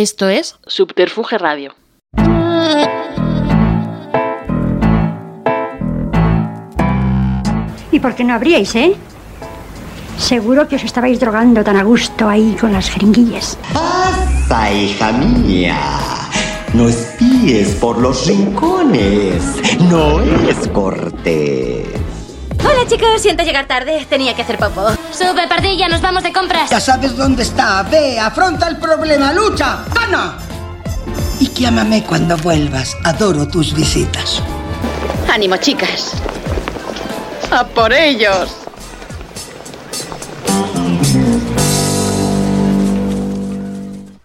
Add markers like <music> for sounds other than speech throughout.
Esto es Subterfuge Radio. ¿Y por qué no abríais, eh? Seguro que os estabais drogando tan a gusto ahí con las jeringuillas. Pasa, hija mía. No espíes por los rincones. No es cortés. Chicos, siento llegar tarde, tenía que hacer popo. Sube, pardilla, nos vamos de compras. Ya sabes dónde está. Ve, afronta el problema, lucha, gana. Y llámame cuando vuelvas. Adoro tus visitas. Ánimo, chicas. ¡A por ellos!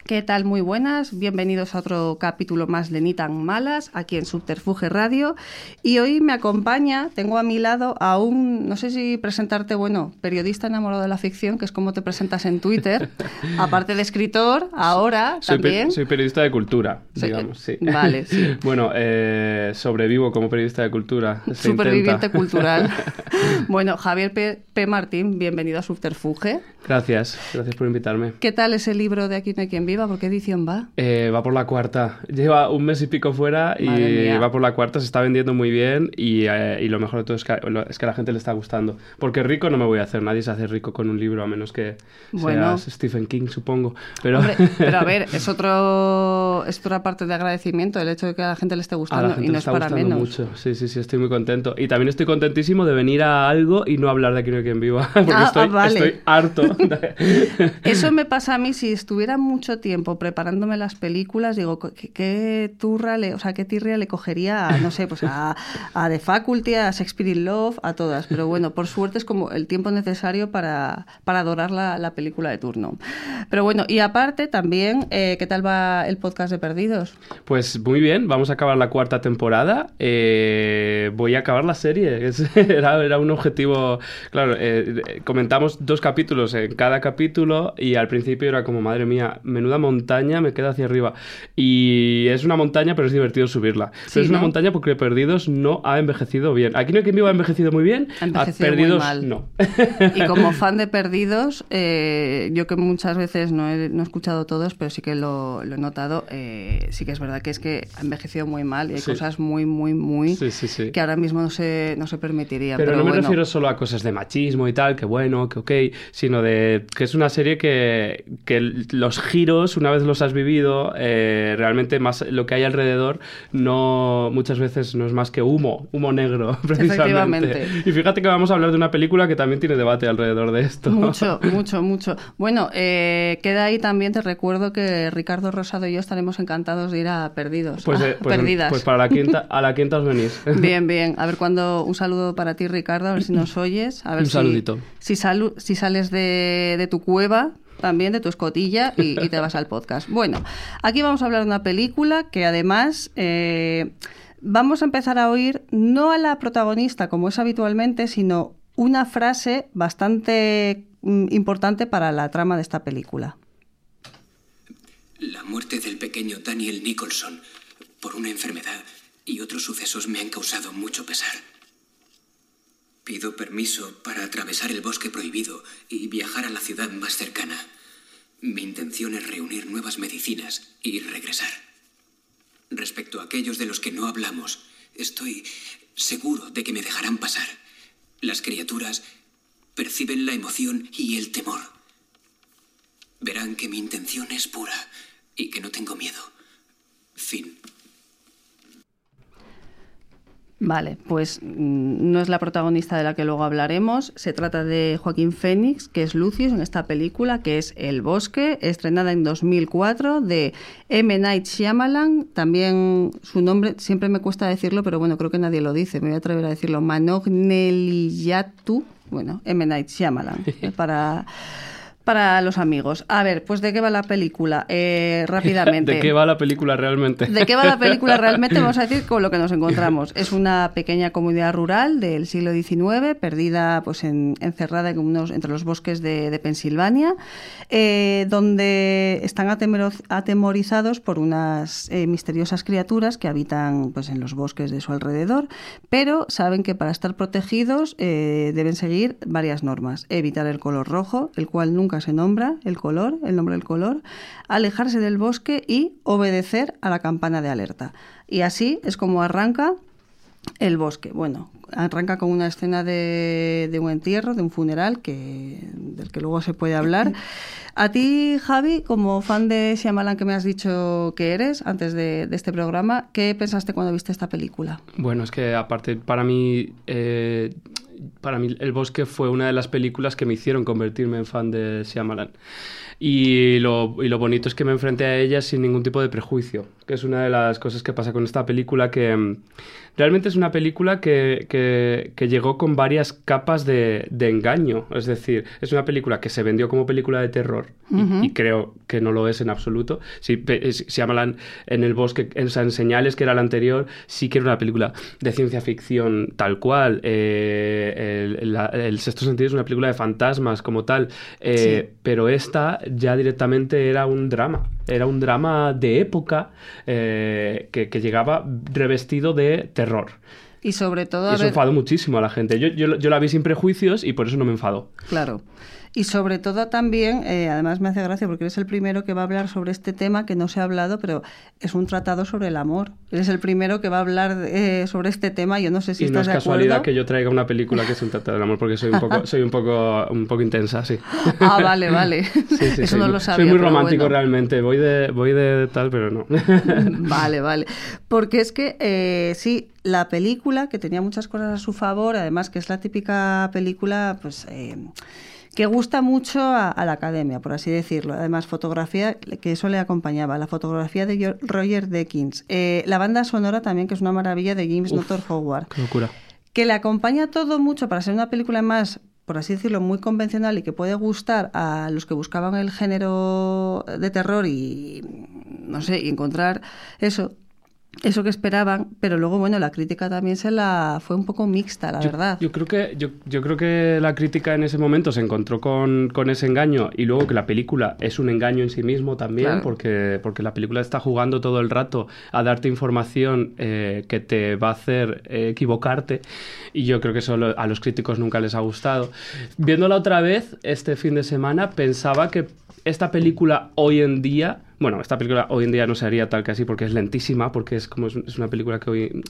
¿Qué tal? Muy buenas. Bienvenidos a otro capítulo más de Ni tan malas, aquí en Subterfuge Radio. Y hoy me acompaña, tengo a mi lado a un, no sé si presentarte, bueno, periodista enamorado de la ficción, que es como te presentas en Twitter. <laughs> Aparte de escritor, ahora Soy, también. soy periodista de cultura, Sí, digamos, sí. vale, sí. <laughs> bueno, eh, sobrevivo como periodista de cultura. se Superviviente intenta. cultural. <laughs> bueno, Javier P. P. Martín, bienvenido a Subterfuge. Gracias, gracias por invitarme. ¿Qué tal ese libro de Aquí no hay quien viva? ¿Por qué edición va? Eh, va por la cuarta. Lleva un mes y pico fuera y mía. va por la cuarta. Se está vendiendo muy bien y, eh, y lo mejor de todo es que, es que a la gente le está gustando. Porque rico no me voy a hacer. Nadie se hace rico con un libro a menos que Bueno. seas Stephen King, supongo. Pero Hombre, pero a ver, <laughs> es otro es otra parte de agradecimiento el hecho de que a la gente le esté a gustando la gente y no le es para menos. mucho. Sí, sí, sí, estoy muy contento. Y también estoy contentísimo de venir a algo y no hablar de Aquí no hay quien viva. <laughs> Porque Ah, estoy, ah, vale. estoy harto. <laughs> Eso me pasa a mí si estuviera mucho tiempo preparándome las películas, digo, ¿qué, turra le, o sea, qué tirria le cogería a, no sé, pues a, a The Faculty, a Shakespeare in Love, a todas. Pero bueno, por suerte es como el tiempo necesario para, para adorar la, la película de turno. Pero bueno, y aparte también, eh, ¿qué tal va el podcast de Perdidos? Pues muy bien, vamos a acabar la cuarta temporada. Eh, voy a acabar la serie. <laughs> Era, un objetivo. Claro, eh, comentamos dos capítulos en cada capítulo y al principio era como, madre mía, menuda montaña me queda hacia arriba. Y es una montaña, pero es divertido subirla. Pero Sí, es una ¿no? montaña porque Perdidos no ha envejecido bien. Aquí no hay quien viva ha envejecido muy bien. Ha a envejecido muy Perdidos mal. no. Y como fan de Perdidos, eh, yo que muchas veces no he, no he escuchado todos, pero sí que lo, lo he notado, eh, sí que es verdad que es que ha envejecido muy mal y hay Sí. cosas muy, muy, muy Sí, sí, que ahora mismo no se, no se permitirían. Pero, Pero, no me bueno. refiero solo a cosas de machismo y tal, que bueno, que ok, sino de que es una serie que, que los giros, una vez los has vivido, eh, realmente más lo que hay alrededor no muchas veces no es más que humo, humo negro, <laughs> precisamente. Efectivamente. Y fíjate que vamos a hablar de una película que también tiene debate alrededor de esto. Mucho, <laughs> mucho, mucho. Bueno, eh, queda ahí también, te recuerdo que Ricardo Rosado y yo estaremos encantados de ir a Perdidos. Pues, eh, pues, perdidas. pues para la quinta, a la quinta os venís. <laughs> Bien, bien. A ver cuando un saludo para ti, Ricardo, a ver si nos oyes. A ver Un si- saludito. Si, salu- si sales de, de tu cueva, también de tu escotilla, y, te vas al podcast. Bueno, aquí vamos a hablar de una película que además eh, vamos a empezar a oír no a la protagonista como es habitualmente, sino una frase bastante mm, importante para la trama de esta película. La muerte del pequeño Daniel Nicholson por una enfermedad y otros sucesos me han causado mucho pesar. Pido permiso para atravesar el bosque prohibido y viajar a la ciudad más cercana. Mi intención es reunir nuevas medicinas y regresar. Respecto a aquellos de los que no hablamos, estoy seguro de que me dejarán pasar. Las criaturas perciben la emoción y el temor. Verán que mi intención es pura y que no tengo miedo. Fin. Vale, pues mm, no es la protagonista de la que luego hablaremos. Se trata de Joaquín Phoenix, que es Lucius en esta película, que es El Bosque, estrenada en 2004 de M. Night Shyamalan. También su nombre, siempre me cuesta decirlo, pero bueno, creo que nadie lo dice. Me voy a atrever a decirlo. Manoj Neliyatu. Bueno, M. Night Shyamalan. <laughs> para para los amigos. A ver, pues ¿de qué va la película? Eh, rápidamente. <laughs> ¿De qué va la película realmente? ¿De qué va la película realmente? <laughs> Vamos a decir con lo que nos encontramos. Es una pequeña comunidad rural del siglo XIX, perdida, pues en- encerrada en unos, entre los bosques de, de Pensilvania, eh, donde están atemorizados por unas eh, misteriosas criaturas que habitan pues, en los bosques de su alrededor, pero saben que para estar protegidos eh, deben seguir varias normas. Evitar el color rojo, el cual nunca nunca se nombra el color, el nombre del color, alejarse del bosque y obedecer a la campana de alerta. Y así es como arranca el bosque. Bueno, arranca con una escena de, de un entierro, de un funeral, que, del que luego se puede hablar. <laughs> A ti, Javi, como fan de Shyamalan que me has dicho que eres antes de, de este programa, ¿qué pensaste cuando viste esta película? Bueno, es que aparte, para mí, eh, para mí El Bosque fue una de las películas que me hicieron convertirme en fan de Shyamalan. Y lo, y lo bonito es que me enfrenté a ella sin ningún tipo de prejuicio, que es una de las cosas que pasa con esta película, que mm, realmente es una película que, que- que llegó con varias capas de, de engaño. Es decir, es una película que se vendió como película de terror, y- creo que no lo es en absoluto. Si, si llaman En el bosque, en, Señales, que era la anterior, sí que era una película de ciencia ficción tal cual. Eh, el, la- el Sexto Sentido es una película de fantasmas como tal. Eh, Pero esta ya directamente era un drama. Era un drama de época eh, que, que llegaba revestido de terror. Y sobre todo, Y eso ver, enfadó muchísimo a la gente. Yo, yo, yo la vi sin prejuicios y por eso no me enfadó. Claro. Y sobre todo también, eh, además me hace gracia porque eres el primero que va a hablar sobre este tema que no se ha hablado, pero es un tratado sobre el amor. Eres el primero que va a hablar eh, sobre este tema. Yo no sé si y no estás es de casualidad que yo traiga una película que es un tratado del amor porque soy un poco, soy un poco, un poco intensa, sí. <laughs> Ah, vale, vale. Sí, sí, Eso no lo sabía. Soy muy romántico bueno. realmente. Voy de, voy de tal, pero no. <laughs> Vale, vale. Porque es que eh, sí, la película, que tenía muchas cosas a su favor, además que es la típica película, pues. eh, que gusta mucho a, a la academia, por así decirlo. Además, fotografía, que eso le acompañaba, la fotografía de Roger Deakins. Eh, la banda sonora también, que es una maravilla, de James. Nutter Howard. Qué locura. Que le acompaña todo mucho para ser una película más, por así decirlo, muy convencional y que puede gustar a los que buscaban el género de terror y, no sé, y encontrar eso, eso que esperaban, pero luego, bueno, la crítica también se la fue un poco mixta, la Yo- verdad. Yo, creo que, yo, yo creo que la crítica en ese momento se encontró con, con ese engaño y luego que la película es un engaño en sí mismo también, Claro. porque, porque la película está jugando todo el rato a darte información eh, que te va a hacer eh, equivocarte y yo creo que eso lo- a los críticos nunca les ha gustado. Viéndola otra vez este fin de semana pensaba que esta película hoy en día, bueno, esta película hoy en día no se haría tal que así porque es lentísima, porque es como es, una película que hoy,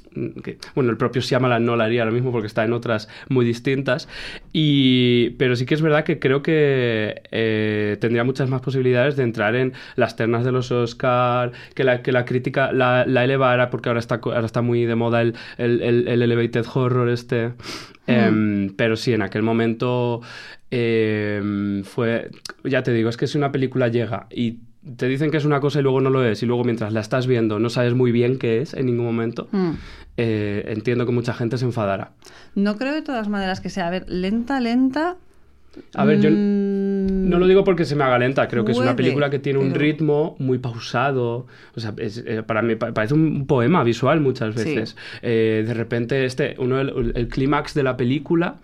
que, bueno, el propio Shyamalan no la haría ahora mismo porque está en otras muy distintas, y, pero sí que es verdad que creo que eh, tendría muchas más posibilidades de entrar en las ternas de los Oscar, que la, que la crítica la, la elevara porque ahora está, ahora está muy de moda el, el, el- el elevated horror este. Em, pero sí, en aquel momento em, fue, ya te digo, es que si una película llega y te dicen que es una cosa y luego no lo es, y luego mientras la estás viendo no sabes muy bien qué es en ningún momento, Mm. eh, entiendo que mucha gente se enfadará. No creo de todas maneras que sea, a ver, lenta, lenta. A ver, yo mm, no lo digo porque se me haga lenta, creo que es una película que tiene un pero- ritmo muy pausado, o sea, es- eh, para mí pa- parece un poema visual muchas Sí. veces. Eh, de repente, este, uno del- el, clímax de la película,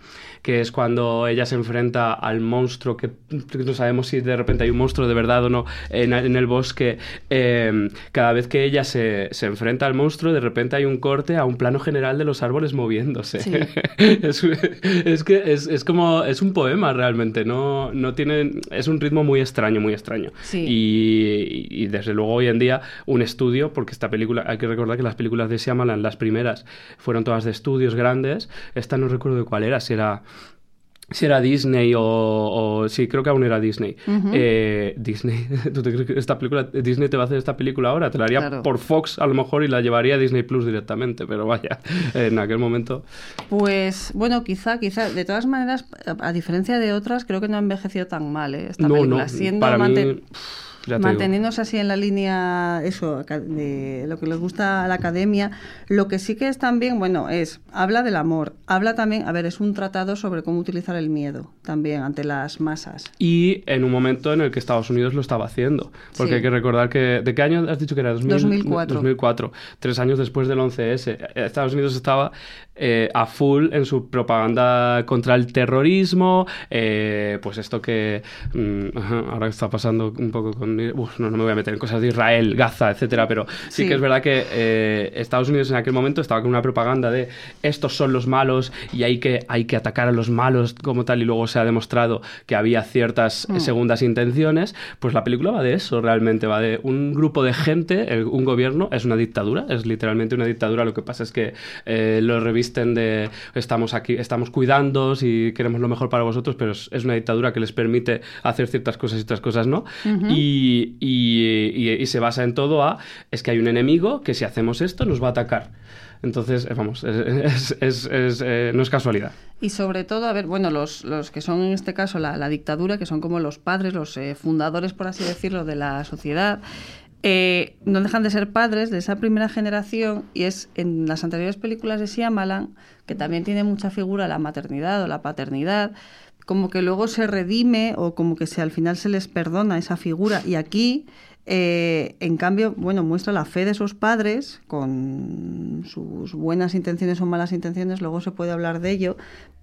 que es cuando ella se enfrenta al monstruo, que no sabemos si de repente hay un monstruo de verdad o no en, en el bosque, eh, cada vez que ella se, se enfrenta al monstruo, de repente hay un corte a un plano general de los árboles moviéndose. Sí. <laughs> es, es que es, es como, es un poema realmente, no, no tiene, es un ritmo muy extraño, muy extraño. Sí. Y, y desde luego hoy en día un estudio, porque esta película, hay que recordar que las películas de Shyamalan, las primeras, fueron todas de estudios grandes, esta no recuerdo de cuál era, si era... Si era Disney o, o- Sí, creo que aún era Disney. Eh, Disney. <laughs> ¿Tú te crees que esta película... Disney te va a hacer esta película ahora? Te la haría Claro. por Fox a lo mejor y la llevaría a Disney Plus directamente, pero vaya, <laughs> en aquel momento... Pues bueno, quizá, quizá. De todas maneras, a, diferencia de otras, creo que no ha envejecido tan mal, ¿eh? Esta no, película. no, Siendo para manten- mí... Ya digo. Así en la línea, eso, de lo que les gusta a la academia, lo que sí que es también, bueno, es, habla del amor, habla también, a ver, es un tratado sobre cómo utilizar el miedo también ante las masas. Y en un momento en el que Estados Unidos lo estaba haciendo. Porque Sí. hay que recordar que... ¿De qué año has dicho que era? 2000 2004. 2004. Tres años después del 11S. Estados Unidos estaba eh, a full en su propaganda contra el terrorismo. eh, pues esto que... mm, ahora está pasando un poco con uf, no, no me voy a meter en cosas de Israel, Gaza, etcétera, pero sí, Sí. que es verdad que eh, Estados Unidos en aquel momento estaba con una propaganda de estos son los malos y hay que, hay que atacar a los malos como tal y luego se ha demostrado que había ciertas Mm. segundas intenciones, pues la película va de eso realmente, va de un grupo de gente, el- un gobierno, es una dictadura, es literalmente una dictadura, lo que pasa es que eh, lo revisten de estamos aquí, estamos cuidándoos y queremos lo mejor para vosotros, pero es, una dictadura que les permite hacer ciertas cosas y otras cosas no. Ujú. y, y- y- y se basa en todo a, es que hay un enemigo que si hacemos esto nos va a atacar. Entonces, eh, vamos, es- es- es, eh, no es casualidad. Y sobre todo, a ver, bueno, los, los que son en este caso la, la dictadura, que son como los padres, los eh, fundadores, por así decirlo, de la sociedad, eh, no dejan de ser padres de esa primera generación y es en las anteriores películas de Shyamalan, que también tiene mucha figura la maternidad o la paternidad, como que luego se redime o como que se, al final se les perdona esa figura. Y aquí, eh, en cambio, bueno, muestra la fe de esos padres con sus buenas intenciones o malas intenciones, luego se puede hablar de ello,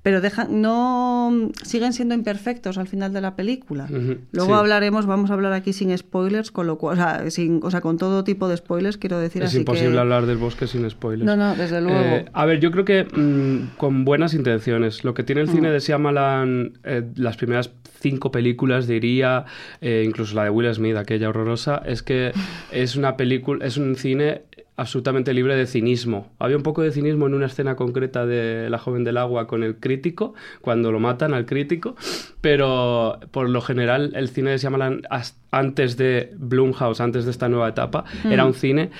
pero dejan, no siguen siendo imperfectos al final de la película. Luego sí. hablaremos, vamos a hablar aquí sin spoilers, con lo cual, o sea, sin, o sea, con todo tipo de spoilers, quiero decir Es así imposible que... hablar del bosque sin spoilers. No, no, desde luego. Eh, a ver, yo creo que mm, con buenas intenciones. Lo que tiene el Mm. cine de Shyamalan, eh, las primeras cinco películas, diría, eh, incluso la de Will Smith, aquella horrorosa, es que es una película, es un cine absolutamente libre de cinismo. Había un poco de cinismo en una escena concreta de La joven del agua con el crítico, cuando lo matan al crítico, pero por lo general el cine de Shyamalan antes de Blumhouse, antes de esta nueva etapa, Mm. era un cine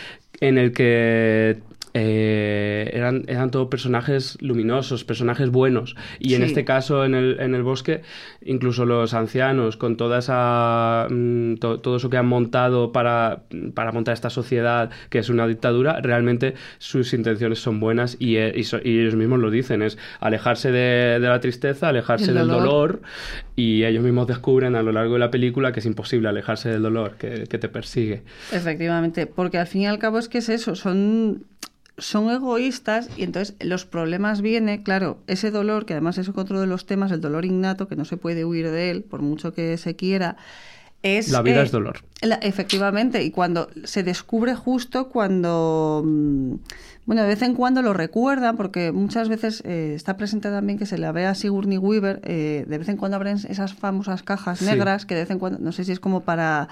en el que eh, eran, eran todos personajes luminosos, personajes buenos. Y en Sí. este caso, en el, en el bosque, incluso los ancianos, con toda esa, mm, to- todo eso que han montado para, para montar esta sociedad, que es una dictadura, realmente sus intenciones son buenas y, eh, y so- y ellos mismos lo dicen, es alejarse de, de la tristeza, alejarse El del dolor. dolor, y ellos mismos descubren a lo largo de la película que es imposible alejarse del dolor, que, que te persigue. Efectivamente, porque al fin y al cabo es que es eso, son, son egoístas y entonces los problemas viene, claro, ese dolor, que además es otro de los temas, el dolor innato, que no se puede huir de él, por mucho que se quiera, es... La vida eh, es dolor. la- efectivamente, y cuando se descubre justo cuando, mm, bueno, de vez en cuando lo recuerdan, porque muchas veces eh, está presente también que se la ve a Sigourney Weaver, eh, de vez en cuando abren esas famosas cajas Sí. negras, que de vez en cuando, no sé si es como para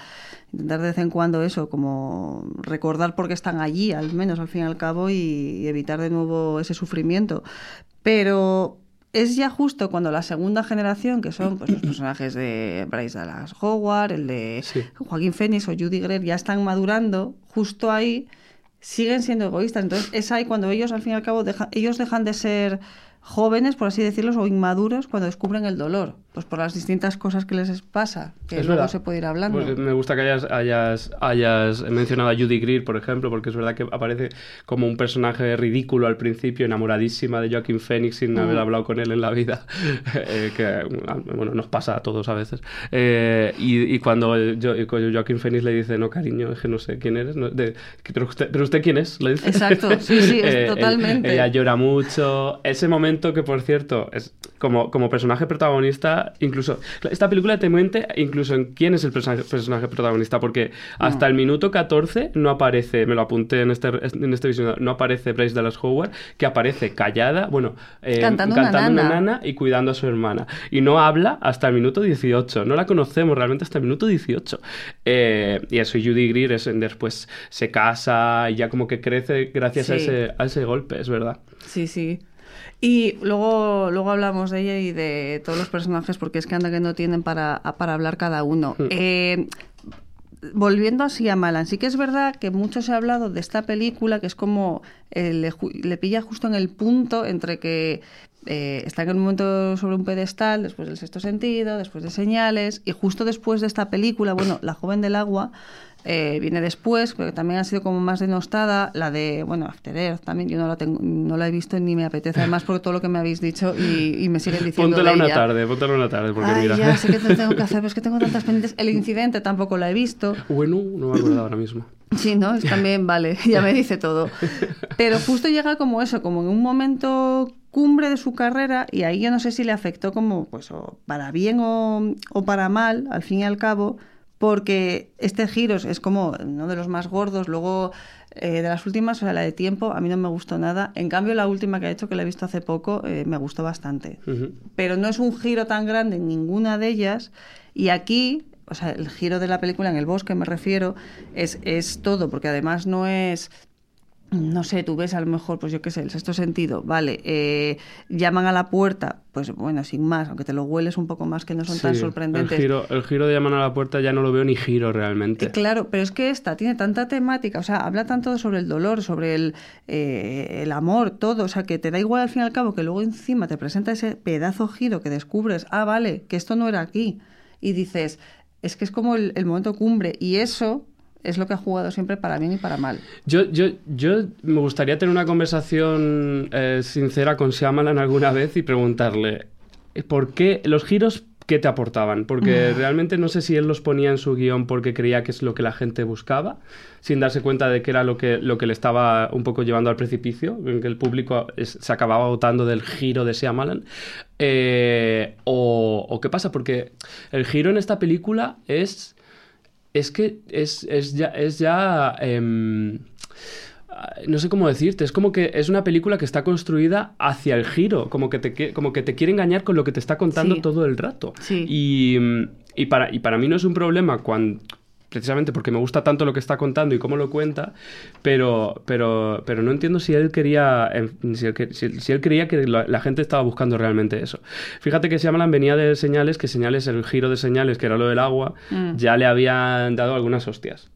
intentar de vez en cuando eso, como recordar por qué están allí, al menos al fin y al cabo, y, y evitar de nuevo ese sufrimiento. Pero es ya justo cuando la segunda generación, que son pues, los <clears throat> personajes de Bryce Dallas Howard, el de Sí. Joaquín Phoenix o Judy Greer, ya están madurando, justo ahí siguen siendo egoístas. Entonces es ahí cuando ellos, al fin y al cabo, deja- ellos dejan de ser jóvenes, por así decirlo, o inmaduros cuando descubren el dolor, pues por las distintas cosas que les pasa, que Es luego verdad. se puede ir hablando. Pues me gusta que hayas, hayas, hayas mencionado a Judy Greer, por ejemplo, porque es verdad que aparece como un personaje ridículo al principio, enamoradísima de Joaquin Phoenix sin Mm. haber hablado con él en la vida, <laughs> eh, que bueno, nos pasa a todos a veces. Eh, y, y cuando Jo- Joaquin Phoenix le dice, no, cariño, es que no sé quién eres, no, de- pero, usted, ¿pero usted quién es? Le dice. Exacto, sí, sí, es <laughs> Eh, totalmente. ella llora mucho. Ese momento que, por cierto, es como, como personaje protagonista, incluso. Esta película te miente incluso en quién es el personaje, personaje protagonista, porque hasta el minuto 14 no aparece, me lo apunté en este, en este visionado, no aparece Bryce Dallas Howard, que aparece callada, bueno, eh, Cantando una nana. y cuidando a su hermana. Y no habla hasta el minuto 18. No la conocemos realmente hasta el minuto 18. Eh, y eso, Judy Greer es, después se casa y ya como que crece gracias a, ese, a ese golpe, es verdad. Sí, sí. Y luego, luego hablamos de ella y de todos los personajes, porque es que anda que no tienen para, para hablar cada uno. Hmm. Eh, volviendo así a Malan, sí que es verdad que mucho se ha hablado de esta película, que es como eh, le, pilla justo en el punto entre que eh, está en un momento sobre un pedestal, después del sexto sentido, después de señales, y justo después de esta película, bueno, La joven del agua, eh, viene después, pero también ha sido como más denostada, la de, bueno, After Earth también, yo no la, tengo, no la he visto ni me apetece, además por todo lo que me habéis dicho y, y me siguen diciendo Póntela de una ella. tarde, póntela una tarde, porque Ay, mira. ya sé que te tengo que <laughs> hacer, pero es que tengo tantas pendientes. El incidente tampoco la he visto. Bueno, no me acuerdo ahora mismo. Sí, ¿no? Es también, vale, <laughs> ya me dice todo. <laughs> Pero justo llega como eso, como en un momento cumbre de su carrera y ahí yo no sé si le afectó como, pues, o para bien o, o para mal, al fin y al cabo, porque este Giros es como uno de los más gordos, luego eh, de las últimas, o sea, la de tiempo, a mí no me gustó nada. En cambio, la última que ha hecho, que la he visto hace poco, eh, me gustó bastante. Pero no es un giro tan grande en ninguna de ellas. Y aquí, o sea, el giro de la película, en el bosque me refiero, es, es todo, porque además no es no sé, tú ves a lo mejor, pues yo qué sé, el sexto sentido, vale, eh, llaman a la puerta, pues bueno, sin más, aunque te lo hueles un poco más que no son tan sorprendentes. El giro, el giro de llamar a la puerta ya no lo veo ni giro realmente. Eh, Claro, pero es que esta tiene tanta temática, o sea, habla tanto sobre el dolor, sobre el, eh, el amor, todo, o sea, que te da igual al fin y al cabo que luego encima te presenta ese pedazo giro que descubres, ah, vale, que esto no era aquí, y dices, es que es como el, el momento cumbre, y eso es lo que ha jugado siempre para bien y para mal. Yo, yo, yo me gustaría tener una conversación eh, sincera con Shyamalan alguna vez y preguntarle eh, por qué los giros que te aportaban, porque realmente no sé si él los ponía en su guion porque creía que es lo que la gente buscaba, sin darse cuenta de que era lo que, lo que le estaba un poco llevando al precipicio, en que el público es- se acababa votando del giro de Shyamalan, eh, o, o qué pasa, porque el giro en esta película es es que es, es ya, es ya em, no sé cómo decirte, es como que es una película que está construida hacia el giro, como que te, como que te quiere engañar con lo que te está contando Sí. todo el rato. Sí. Y, y, para, y para mí no es un problema cuando precisamente porque me gusta tanto lo que está contando y cómo lo cuenta, pero, pero, pero no entiendo si él quería, em, si él, que- si- si él creía que la, la gente estaba buscando realmente eso. Fíjate que Shyamalan venía de señales, que señales, el giro de señales, que era lo del agua, Mm. ya le habían dado algunas hostias.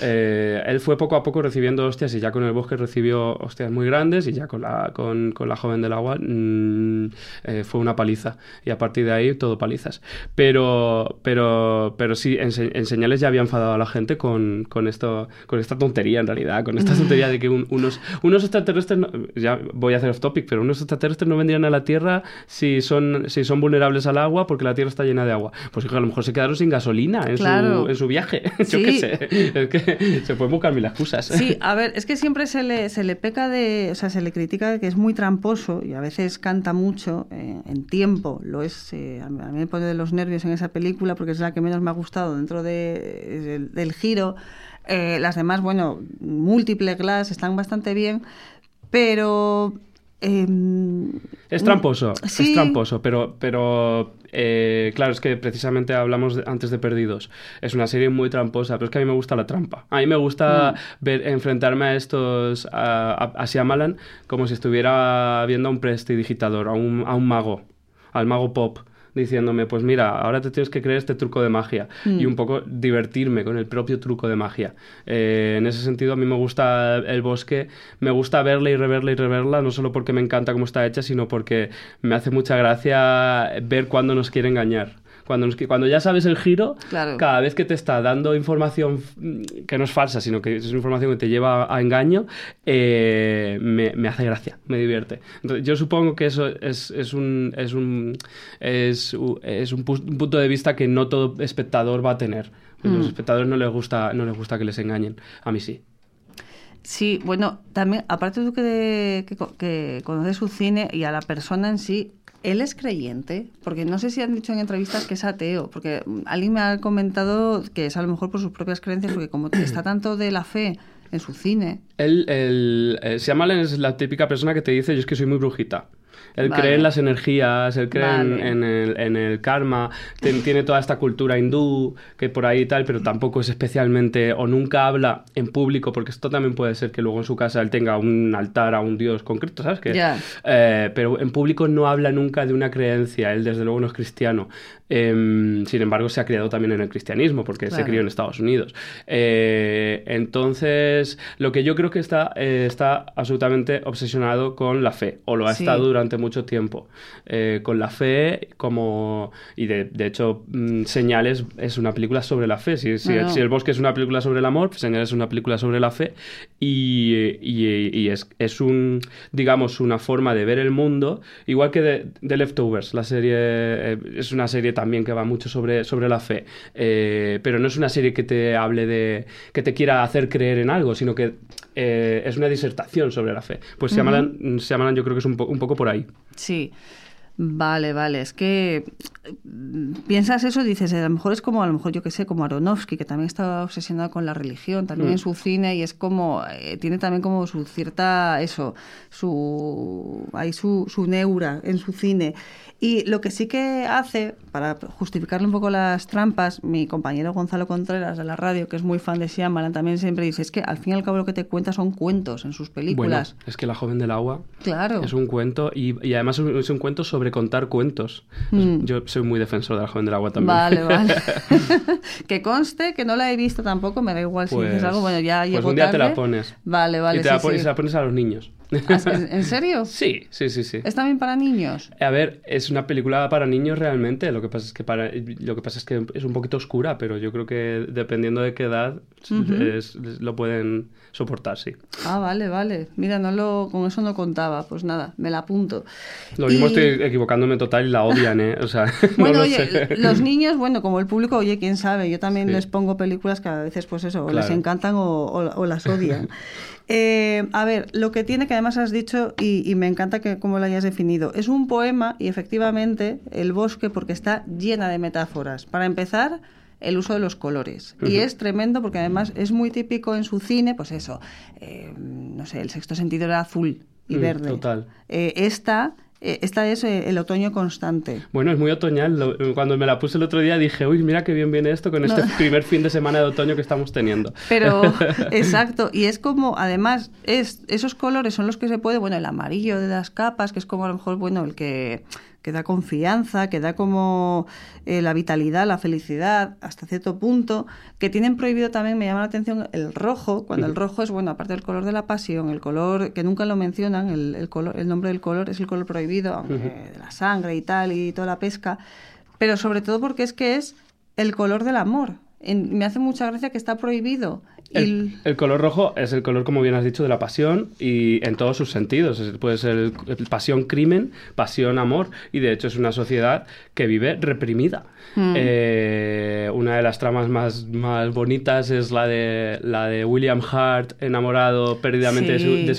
Eh, él fue poco a poco recibiendo hostias y ya con el bosque recibió hostias muy grandes y ya con la, con, con la joven del agua mm, eh, fue una paliza y a partir de ahí todo palizas. Pero, pero, pero sí, en, en señales ya había enfadado a la gente con, con, esto, con esta tontería en realidad, con esta <laughs> tontería de que un- unos, unos extraterrestres, no- ya voy a hacer off topic, pero unos extraterrestres no vendrían a la Tierra si son, si son vulnerables al agua porque la Tierra está llena de agua. Pues hijo, a lo mejor se quedaron sin gasolina en, Claro. su, en su viaje. <laughs> Yo Sí. qué sé. Es que <laughs> se pueden buscar mil excusas. Sí, <laughs> a ver, es que siempre se le, se le peca de, o sea, se le critica de que es muy tramposo y a veces canta mucho eh, en tiempo. Lo es, eh, a mí me pone de los nervios en esa película porque es la que menos me ha gustado dentro de- del- del giro. Eh, las demás, bueno, múltiple glass están bastante bien, pero em, Es tramposo, Sí. es tramposo, pero, pero eh, claro, es que precisamente hablamos antes de Perdidos. Es una serie muy tramposa, pero es que a mí me gusta la trampa. A mí me gusta ver, enfrentarme a estos, a, a, a como si estuviera viendo a un prestidigitador, a un, a un mago, al mago pop diciéndome, pues mira, ahora te tienes que creer este truco de magia y un poco divertirme con el propio truco de magia. Eh, en ese sentido, a mí me gusta el bosque, me gusta verla y reverla y reverla, no solo porque me encanta cómo está hecha, sino porque me hace mucha gracia ver cuándo nos quiere engañar. Cuando, nos cuando ya sabes el giro, Claro. cada vez que te está dando información mm, que no es falsa, sino que es información que te lleva a, a engaño, eh, me, me hace gracia, me divierte. Entonces, yo supongo que eso es, es un, es, un, es, un, pu- un punto de vista que no todo espectador va a tener. A los espectadores no les, gusta, no les gusta que les engañen. A mí sí. Sí, bueno, también, aparte tú que, que conoces su cine y a la persona en sí, ¿él es creyente? Porque no sé si han dicho en entrevistas que es ateo, porque alguien me ha comentado que es a lo mejor por sus propias creencias, porque como <clears throat> está tanto de la fe en su cine, Él, el, eh, Shyamalan es la típica persona que te dice, yo es que soy muy brujita. Él Vale. cree en las energías, él cree en- Vale. en, el, en el karma, ten- tiene toda esta cultura hindú que por ahí y tal, pero tampoco es especialmente, o nunca habla en público, porque esto también puede ser que luego en su casa él tenga un altar a un dios concreto, ¿sabes? Que, eh, pero en público no habla nunca de una creencia, él desde luego no es cristiano. Em, sin embargo, se ha criado también en el cristianismo, porque se crió en Estados Unidos. Eh, entonces, lo que yo creo que está, eh, está absolutamente obsesionado con la fe, o lo ha Sí. estado durante mucho tiempo. Eh, con la fe, como. Y de, de hecho, mm, Señales es una película sobre la fe. Si, si, Bueno. si El Bosque es una película sobre el amor, Señales es una película sobre la fe. Y, y- y es, es un, digamos, una forma de ver el mundo, igual que de, de Leftovers, la serie. es una serie también que va mucho sobre, sobre la fe. Eh, pero no es una serie que te hable de. que te quiera hacer creer en algo, sino que eh, es una disertación sobre la fe. Pues Shyamalan, Shyamalan yo creo que es un, po- un poco por ahí. sí. Vale, vale. Es que mm, piensas eso y dices, a lo mejor es como, a lo mejor yo que sé, como Aronofsky, que también está obsesionado con la religión, también Mm. en su cine, y es como, eh, tiene también como su cierta, eso, su, hay su, su neura en su cine. Y lo que sí que hace, para justificarle un poco las trampas, mi compañero Gonzalo Contreras de la radio, que es muy fan de Shyamalan, también siempre dice, es que al fin y al cabo lo que te cuenta son cuentos en sus Bueno, películas. es que La joven del agua claro. es un cuento y, y además es un- cuento sobre contar cuentos. Mm. Yo soy muy defensor de La joven del agua también. Vale, vale. <laughs> <laughs> que conste que no la he visto tampoco, me da igual si Pues- dices algo, bueno, ya pues un día te la tarde. pones. Vale, vale, y te sí, sí. la pones a los niños. Ah, ¿En serio? <laughs> Sí, sí, sí, sí. ¿Es también para niños? A ver, es una película para niños realmente. Lo que pasa es que para lo que pasa es que es un poquito oscura, pero yo creo que dependiendo de qué edad Ujú. es- lo pueden soportar, sí. Ah, vale, vale. Mira, no lo, con eso no contaba. Pues nada, me la apunto. Lo mismo Y- estoy equivocándome total y la odian, ¿eh? O sea, <laughs> no Bueno, lo oye, sé. los niños, bueno, como el público, oye, quién sabe, yo también Sí. les pongo películas que a veces, pues eso, o les Claro. encantan o, o- o las odian. <laughs> Eh, a ver, lo que tiene, que además has dicho, y, y me encanta que cómo lo hayas definido, es un poema y efectivamente el bosque, porque está llena de metáforas. Para empezar, el uso de los colores. Y es tremendo porque además es muy típico en su cine, pues eso, eh, no sé, el sexto sentido era azul y Mm, verde. Total. Eh, esta, eh, esta es eh, el otoño constante. Bueno, es muy otoñal. Cuando me la puse el otro día dije, uy, mira qué bien viene esto con este No. <laughs> primer fin de semana de otoño que estamos teniendo. Pero, <laughs> exacto, y es como, además, es, esos colores son los que se puede, bueno, el amarillo de las capas, que es como a lo mejor, bueno, el que, que da confianza, que da como eh, la vitalidad, la felicidad, hasta cierto punto, que tienen prohibido también, me llama la atención, el rojo, cuando el rojo es, bueno, aparte del color de la pasión, el color, que nunca lo mencionan, el, el, color, el nombre del color es el color prohibido, aunque de la sangre y tal, y toda la pesca, pero sobre todo porque es que es el color del amor. En- me hace mucha gracia que está prohibido. El, el color rojo es el color, como bien has dicho, de la pasión y en todos sus sentidos. Puede ser el- el pasión-crimen, pasión-amor y de hecho es una sociedad que vive reprimida. Mm. Eh, una de las tramas más, más bonitas es la de, la de William Hart enamorado perdidamente de,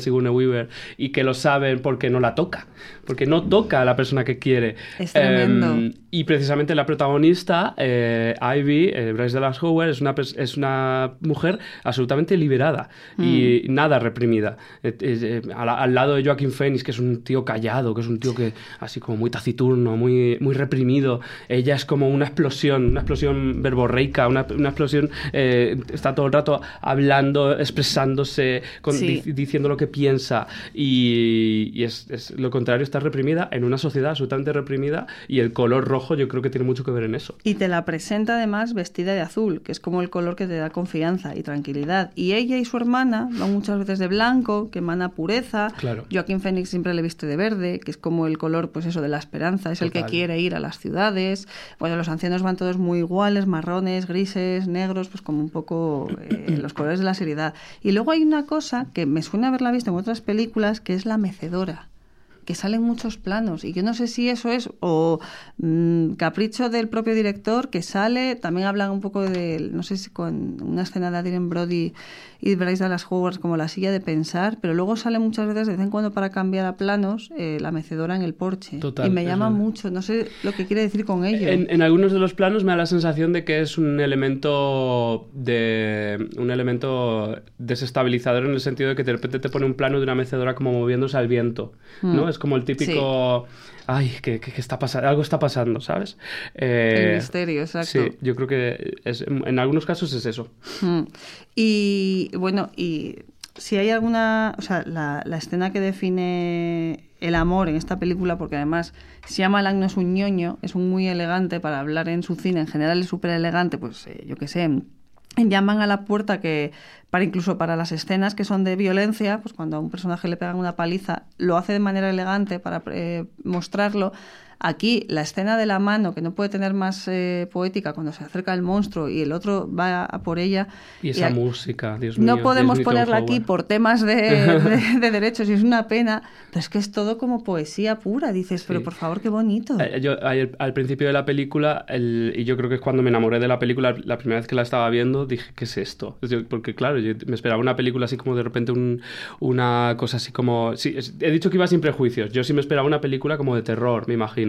Sigourney Weaver y que lo saben porque no la toca, porque no toca a la persona que quiere. Es tremendo. Em, y precisamente la protagonista, eh, Ivy, eh, Bryce Dallas Howard, es una, es una mujer absolutamente liberada y nada reprimida. Eh, eh, al, al lado de Joaquin Phoenix, que es un tío callado, que es un tío que así como muy taciturno, muy, muy reprimido. Ella es como una explosión, una explosión verborreica, una, una explosión, eh, está todo el rato hablando, expresándose, con- Sí. di- diciendo lo que piensa y, y es, es lo contrario, está reprimida en una sociedad absolutamente reprimida y el color rojo yo creo que tiene mucho que ver en eso. Y te la presenta además vestida de azul, que es como el color que te da confianza y tranquilidad. Y ella y su hermana van muchas veces de blanco, que emana pureza. Claro. Joaquín Phoenix siempre le viste de verde, que es como el color, pues eso, de la esperanza, es el que quiere ir a las ciudades. Bueno, los ancianos van todos muy iguales, marrones, grises, negros, pues como un poco eh, los colores de la seriedad. Y luego hay una cosa que me suena haberla visto en otras películas, que es la mecedora que salen muchos planos y yo no sé si eso es o mm, capricho del propio director que sale, también hablan un poco de, no sé si con una escena de Adrien Brody y Bryce Dallas Howard como la silla de pensar, pero luego sale muchas veces de vez en cuando para cambiar a planos eh, la mecedora en el porche Total, y me es llama verdad. mucho, no sé lo que quiere decir con ello. En, en algunos de los planos me da la sensación de que es un elemento de un elemento desestabilizador en el sentido de que de repente te pone un plano de una mecedora como moviéndose al viento, ¿no? Mm. Es como el típico ay, ¿qué, qué- qué está pasando? Algo está pasando, ¿sabes? Eh, El misterio, exacto. Sí, yo creo que es- en algunos casos es eso. Mm. Y bueno, y si hay alguna, o sea, la, la escena que define el amor en esta película, porque además Shyamalan no es un ñoño, es un muy elegante para hablar en su cine, en general es súper elegante, pues eh, yo qué sé, en- llaman a la puerta que para incluso para las escenas que son de violencia, pues cuando a un personaje le pegan una paliza, lo hace de manera elegante para eh, mostrarlo. Aquí, la escena de la mano, que no puede tener más eh, poética cuando se acerca el monstruo y el otro va a por ella. Y esa a- música, Dios mío. no podemos ponerla aquí por temas de, de- <laughs> de derechos y es una pena, pero es que es todo como poesía pura. Dices, pero por favor, qué bonito. Eh, Yo, al, al principio de la película, el- y yo creo que es cuando me enamoré de la película, la primera vez que la estaba viendo, dije, ¿qué es esto? Porque claro, yo me esperaba una película así como de repente un- una cosa así como... Sí, he dicho que iba sin prejuicios, yo sí me esperaba una película como de terror, me imagino,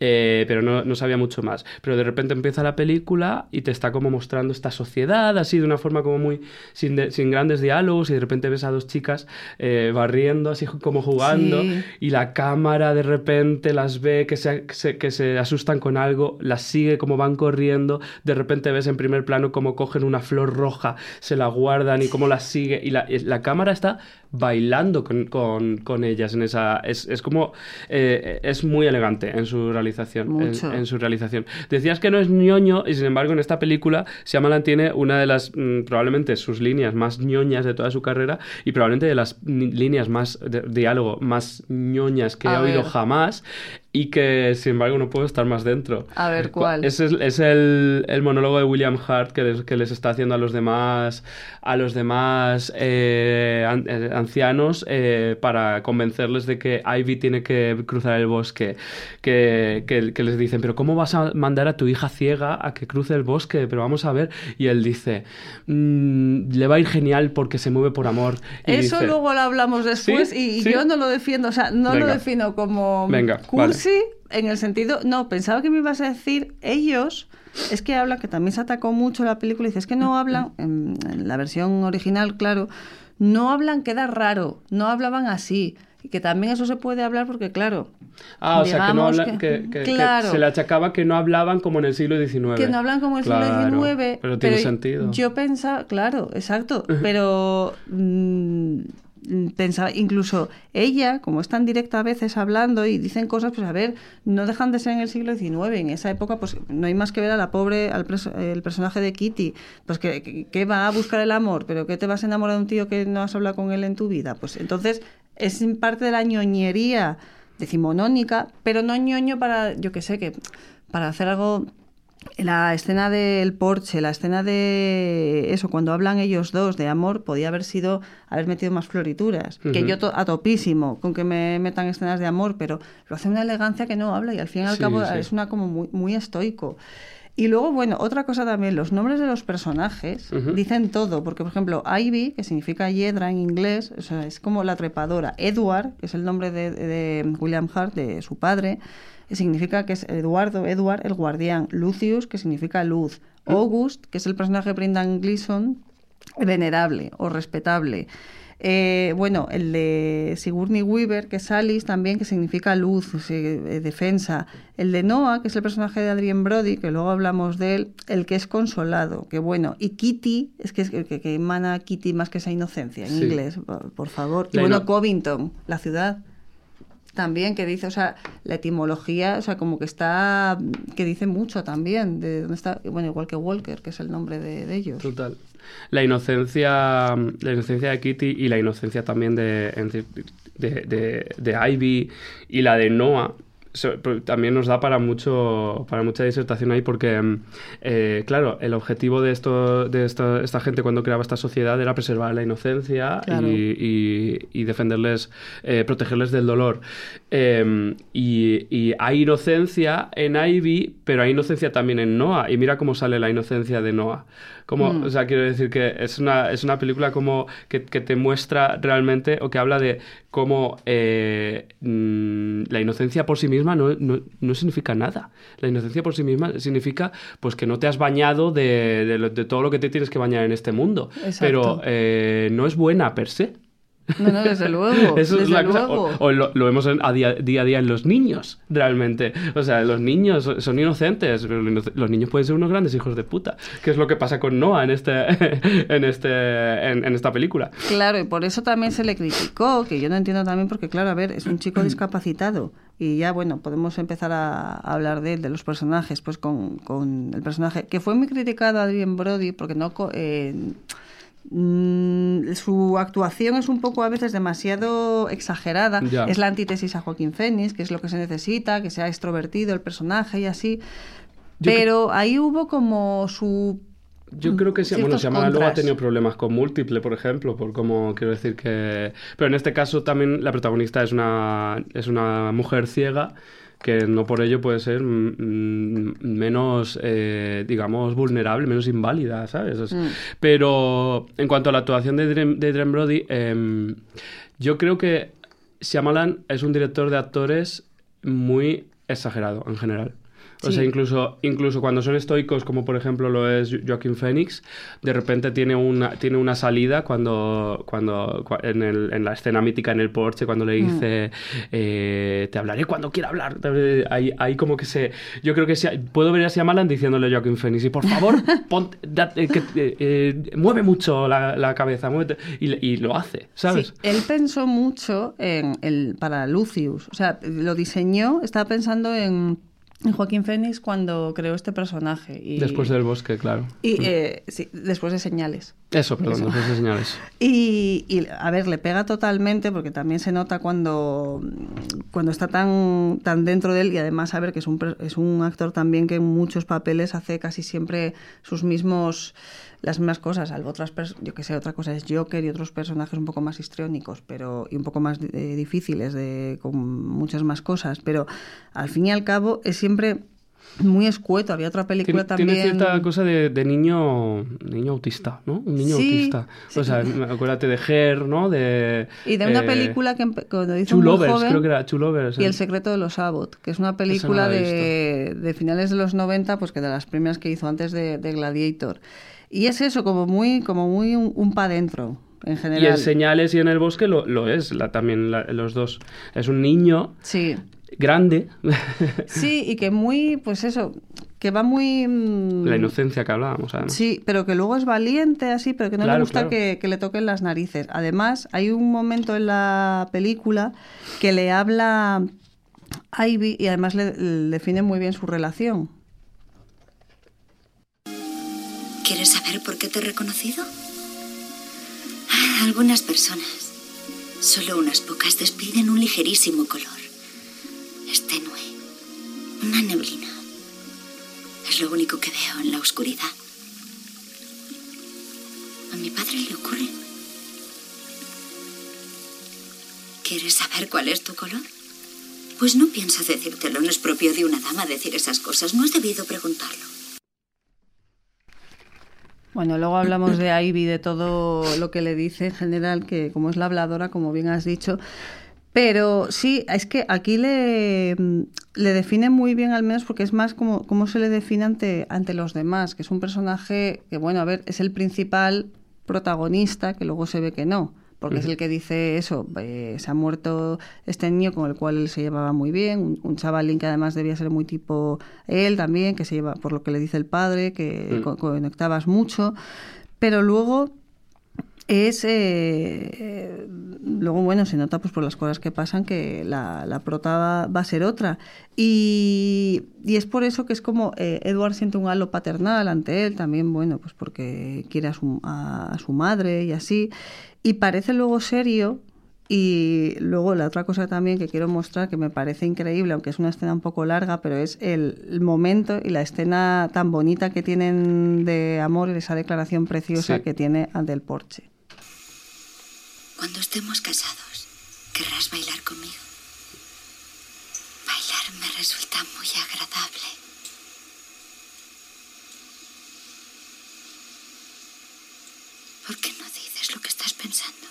Eh, pero no, no sabía mucho más. Pero de repente empieza la película y te está como mostrando esta sociedad, así de una forma como muy... sin, de- sin grandes diálogos, y de repente ves a dos chicas eh, barriendo, así como jugando, Sí. y la cámara de repente las ve que se, que se- que se asustan con algo, las sigue como van corriendo, de repente ves en primer plano cómo cogen una flor roja, se la guardan y cómo las sigue, y la, y la cámara está bailando con, con- con ellas en esa... Es, es como... eh, es muy elegante en su realización. en- Mucho. en su realización. Decías que no es ñoño y sin embargo en esta película Shyamalan tiene una de las mm, probablemente sus líneas más ñoñas de toda su carrera y probablemente de las líneas más de diálogo más ñoñas que A he oído jamás y que sin embargo no puedo estar más dentro. A ver, ¿cuál? Ese es, es el, el monólogo de William Hart que les, que les está haciendo a los demás a los demás eh, an- eh, ancianos eh, para convencerles de que Ivy tiene que cruzar el bosque. Que, que, que les dicen, pero ¿cómo vas a mandar a tu hija ciega a que cruce el bosque? Pero vamos a ver. Y él dice, "Mm, le va a ir genial porque se mueve por amor. Y Eso dice, luego lo hablamos después ¿Sí? y, y ¿Sí? yo no lo defiendo, o sea, no lo defino como Venga, cursi en el sentido, no, pensaba que me ibas a decir ellos, es que hablan, que también se atacó mucho la película, y dices, es que no hablan, en, en la versión original, claro, no hablan, queda raro, no hablaban así. Y que también eso se puede hablar porque, claro. Ah, o sea, que no hablan, que, que- que claro, se le achacaba que no hablaban como en el siglo XIX. que no hablan como el Claro, siglo XIX. Pero tiene sentido. Yo pensaba, claro, exacto, pero mm, pensaba, incluso ella, como es tan directa a veces hablando y dicen cosas, pues a ver, no dejan de ser en el siglo XIX. En esa época, pues no hay más que ver a la pobre, al el personaje de Kitty, pues que, va a buscar el amor, pero que te vas a enamorar de un tío que no has hablado con él en tu vida. Pues entonces es parte de la ñoñería decimonónica, pero no ñoño para, yo que sé, que para hacer algo la escena del porche, la escena de eso, cuando hablan ellos dos de amor, podía haber sido haber metido más florituras. Que Ujú. yo to- a topísimo con que me metan escenas de amor, pero lo hace una elegancia que no habla y al fin y al Sí, cabo sí. es una como muy, muy estoico. Y luego, bueno, otra cosa también, los nombres de los personajes Ujú. dicen todo, porque por ejemplo, Ivy, que significa hiedra en inglés, o sea, es como la trepadora. Edward, que es el nombre de, de William Hart, de su padre, que significa que es Eduardo, Edward, el guardián. Lucius, que significa luz. August, que es el personaje de Brendan Gleeson, venerable o respetable. Eh, bueno, el de Sigourney Weaver, que es Alice también, que significa luz, eh, defensa. El de Noah, que es el personaje de Adrien Brody, que luego hablamos de él, el que es consolado, que bueno. Y Kitty, es que, es que, que emana Kitty más que esa inocencia en Sí. inglés, por favor. Y La bueno, Covington, la ciudad también que dice, o sea, la etimología, o sea, como que está, que dice mucho también de dónde está, bueno, igual que Walker, que es el nombre de, ellos. Total. La inocencia, la inocencia de Kitty y la inocencia también de, de, de- Ivy y la de Noah también nos da para mucho para mucha disertación ahí porque mm, eh, claro el objetivo de esto de esta, esta gente cuando creaba esta sociedad era preservar la inocencia Claro. y, y- y defenderles eh, protegerles del dolor Eh, y, y hay inocencia en Ivy pero hay inocencia también en Noah y mira cómo sale la inocencia de Noah como, Mm. o sea, quiero decir que es una, es una película como que, que te muestra realmente o que habla de cómo eh, mm, la inocencia por sí misma no, no, no significa nada. La inocencia por sí misma significa pues que no te has bañado de, de todo lo que te tienes que bañar en este mundo. Exacto. Pero eh, no es buena per se. No, no, desde luego. <laughs> Eso es la cosa. luego. O, o lo, lo vemos en- a día, día a día en los niños, realmente. O sea, los niños son- inocentes, pero los niños pueden ser unos grandes hijos de puta. Que es lo que pasa con Noah en, este, <laughs> en, este, en, en esta película. Claro, y por eso también se le criticó, que yo no entiendo también, porque claro, a ver, es un chico <clears throat> discapacitado. Y ya, bueno, podemos empezar a, a hablar de de los personajes, pues con, con el personaje, que fue muy criticado Adrien Brody, porque no... eh, mm, su actuación es un poco a veces demasiado exagerada. Ya. Es la antítesis a Joaquín Phoenix, que es lo que se necesita, que sea extrovertido el personaje y así. Yo Pero ahí hubo como su Yo creo que sí. Bueno, Shyamalan luego ha tenido problemas con Múltiple, por ejemplo, por cómo quiero decir que... Pero en este caso también la protagonista es una, es una mujer ciega que no por ello puede ser mm, mm, menos, eh, digamos, vulnerable, menos inválida, ¿sabes? Es- Mm. Pero en cuanto a la actuación de Adrien, de Adrien Brody, em, yo creo que Shyamalan es un director de actores muy exagerado en general. O Sí. sea, incluso, incluso cuando son estoicos, como por ejemplo lo es Jo- Joaquin Phoenix, de repente tiene una, tiene una salida cuando, cuando cua- en, el- en la escena mítica en el porche, cuando le Mm. dice eh, te hablaré cuando quiera hablar. Ahí, ahí como que se... Yo creo que se- puedo ver a Shyamalan diciéndole a Joaquin Phoenix, y por favor, <laughs> ponte- da- eh, que- eh, eh, mueve mucho la, la cabeza, muévete", y, y lo hace, ¿sabes? Sí, él pensó mucho en el, para Lucius. O sea, lo diseñó, estaba pensando en, en Joaquín Phoenix cuando creó este personaje. Y, Después del bosque, claro. Y, eh, sí, después de señales. Eso, perdón, Eso. de señales. Y, y, a ver, le pega totalmente porque también se nota cuando, cuando está tan, tan dentro de él y además a ver que es un, es un actor también que en muchos papeles hace casi siempre sus mismos las mismas cosas, salvo otras yo que sé, otra cosa es Joker y otros personajes un poco más histriónicos, pero y un poco más eh, difíciles de con muchas más cosas, pero al fin y al cabo es siempre muy escueto. Había otra película Tiene, también tiene cierta cosa de, de niño niño autista, ¿no? Un niño Sí, autista. O sí. sea, acuérdate de Her, ¿no? De, y de una eh, película que cuando hizo Lovers, joven, creo que era Lovers. Y ¿eh? El secreto de los Abbott, que es una película la he de, de finales de los 90, pues que de las primeras que hizo antes de, de Gladiator. Y es eso, como muy, como muy un, un pa' dentro, en general. Y en Señales y en El Bosque lo, lo es la, también la- los dos. Es un niño Sí, grande, sí, y que muy, pues eso, que va muy... mm, la inocencia que hablábamos, además. Sí, pero que luego es valiente, así, pero que no le gusta claro. que, que le toquen las narices. Además, hay un momento en la película que le habla a Ivy y además le, le define muy bien su relación. ¿Quieres saber por qué te he reconocido? Ah, Algunas personas, solo unas pocas, despiden un ligerísimo color. Es tenue, una neblina. Es lo único que veo en la oscuridad. A mi padre le ocurre. ¿Quieres saber cuál es tu color? Pues no pienso decírtelo, no es propio de una dama decir esas cosas, no has debido preguntarlo. Bueno, luego hablamos de Ivy, de todo lo que le dice en general, que como es la habladora, como bien has dicho. Pero sí, es que aquí le, le define muy bien, al menos porque es más como cómo se le define ante, ante los demás, que es un personaje que, bueno, a ver, es el principal protagonista, que luego se ve que no, porque es el que dice eso, eh, se ha muerto este niño con el cual él se llevaba muy bien, un, un chavalín que además debía ser muy tipo él también, que se lleva, por lo que le dice el padre, que Mm. co- conectabas mucho, pero luego es eh, eh, luego bueno se nota pues por las cosas que pasan que la, la prota va, va a ser otra y, y es por eso que es como eh, Edward siente un halo paternal ante él también bueno pues porque quiere a su, a, a su madre y así y parece luego serio y luego la otra cosa también que quiero mostrar que me parece increíble, aunque es una escena un poco larga, pero es el, el momento y la escena tan bonita que tienen de amor y esa declaración preciosa Sí. que tiene ante el porche. Cuando estemos casados, ¿querrás bailar conmigo? Bailar me resulta muy agradable. ¿Por qué no dices lo que estás pensando?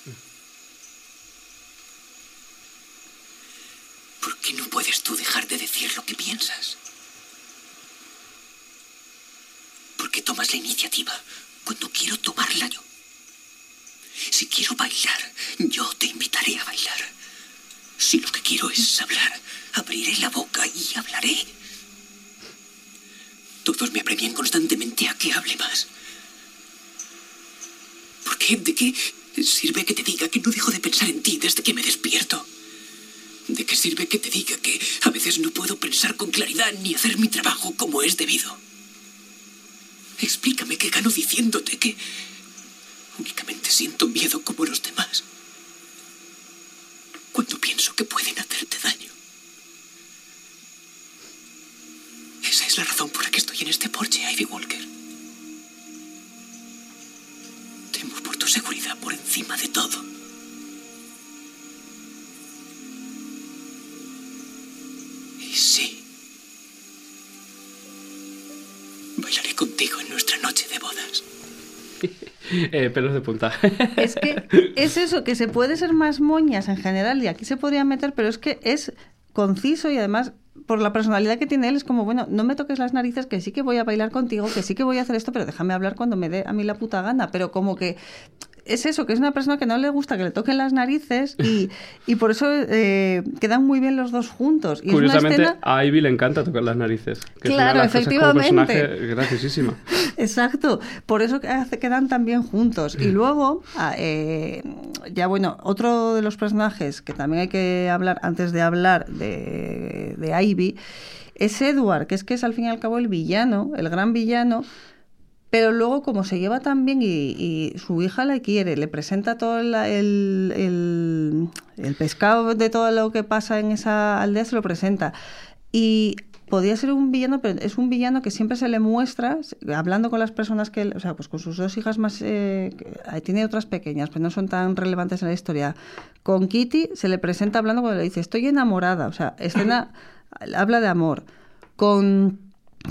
¿Por qué no puedes tú dejar de decir lo que piensas? ¿Por qué tomas la iniciativa cuando quiero tomarla yo? Si quiero bailar, yo te invitaré a bailar. Si lo que quiero es hablar, abriré la boca y hablaré. Todos me apremian constantemente a que hable más. ¿Por qué? ¿De qué sirve que te diga que no dejo de pensar en ti desde que me despierto? ¿De qué sirve que te diga que a veces no puedo pensar con claridad ni hacer mi trabajo como es debido? Explícame qué gano diciéndote que... Únicamente siento miedo como los demás. Cuando pienso que pueden hacerte daño. Esa es la razón por la que estoy en este porche, Ivy Walker. Temo por tu seguridad por encima de todo. <laughs> Eh, pelos de punta. Es que <laughs> es eso, que se puede ser más moñas en general y aquí se podría meter, pero es que es conciso y además por la personalidad que tiene él es como, bueno, no me toques las narices, que sí que voy a bailar contigo, que sí que voy a hacer esto, pero déjame hablar cuando me dé a mí la puta gana. Pero como que es eso, que es una persona que no le gusta que le toquen las narices y, y por eso eh, quedan muy bien los dos juntos. Y Curiosamente, es una escena... a Ivy le encanta tocar las narices. Que Claro, las efectivamente. graciosísima. <laughs> Exacto, por eso quedan tan bien juntos. Y luego, ah, eh, ya bueno, otro de los personajes que también hay que hablar antes de hablar de, de Ivy es Edward, que es que es al fin y al cabo el villano, el gran villano. Pero luego, como se lleva tan bien y, y su hija le quiere, le presenta todo la- el, el- el pescado de todo lo que pasa en esa aldea, se lo presenta. Y podía ser un villano, pero es un villano que siempre se le muestra, hablando con las personas que, o sea, pues con sus dos hijas más, eh, tiene otras pequeñas, pero no son tan relevantes en la historia. Con Kitty se le presenta hablando cuando le dice, estoy enamorada, o sea, escena, <clears throat> habla de amor. Con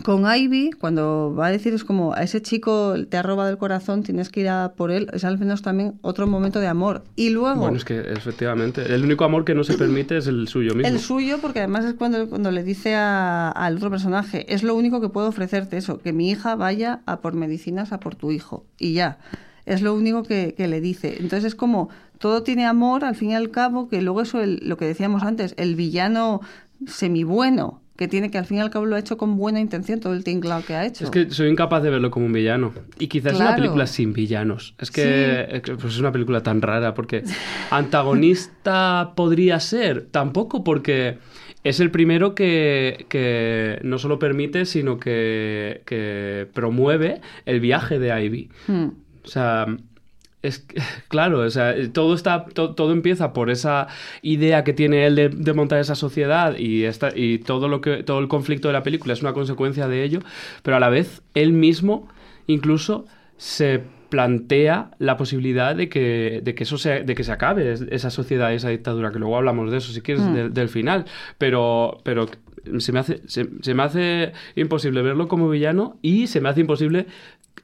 con Ivy, cuando va a decir es como a ese chico te ha robado el corazón, tienes que ir a por él, es al menos también otro momento de amor. Y luego Bueno, es que efectivamente, el único amor que no se permite es el suyo mismo. el suyo, porque además es cuando, cuando le dice a- al otro personaje, es lo único que puedo ofrecerte eso, que mi hija vaya a por medicinas a por tu hijo. Y ya. Es lo único que, que le dice. Entonces es como, todo tiene amor, al fin y al cabo, que luego eso, el- lo que decíamos antes, el villano semibueno, que tiene que al fin y al cabo lo ha hecho con buena intención, todo el tinglao que ha hecho. Es que soy incapaz de verlo como un villano. Y quizás es una película sin villanos. Es que Sí. es pues es una película tan rara porque <laughs> antagonista podría ser, tampoco porque es el primero que, que no solo permite, sino que, que promueve el viaje de Ivy. Hmm. O sea, es que- <laughs> claro, o sea, todo está to- todo empieza por esa idea que tiene él de, de montar esa sociedad y esta, y todo lo que todo el conflicto de la película es una consecuencia de ello, pero a la vez él mismo incluso se plantea la posibilidad de que, de que eso se, de que se acabe es- esa sociedad, esa dictadura, que luego hablamos de eso si quieres, Mm. del, del final, pero, pero se me hace, se, se me hace imposible verlo como villano y se me hace imposible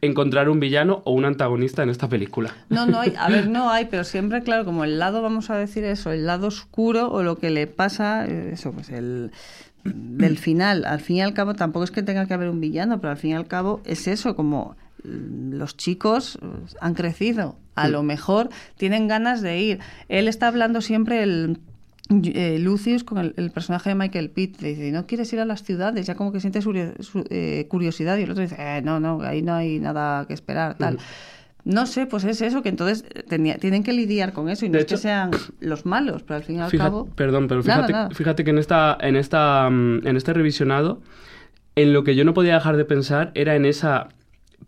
encontrar un villano o un antagonista en esta película. No, no hay, a ver, <laughs> no hay, pero siempre, claro, como el lado, vamos a decir eso, el lado oscuro o lo que le pasa, eh, eso, pues el del final, al fin y al cabo, tampoco es que tenga que haber un villano, pero al fin y al cabo es eso, como mm, los chicos eh, han crecido, a lo mejor tienen ganas de ir. Él está hablando siempre el eh, Lucius con el, el personaje de Michael Pitt le dice no quieres ir a las ciudades ya como que siente su- su- eh, curiosidad y el otro dice "Eh, no no ahí no hay nada que esperar tal. No sé, pues es eso, que entonces tenía- tienen que lidiar con eso y no De es que sean los malos, pero al fin y al Fíjate- cabo... perdón, pero fíjate, nada. fíjate que en esta, en esta, mm, en este revisionado, en lo que yo no podía dejar de pensar era en esa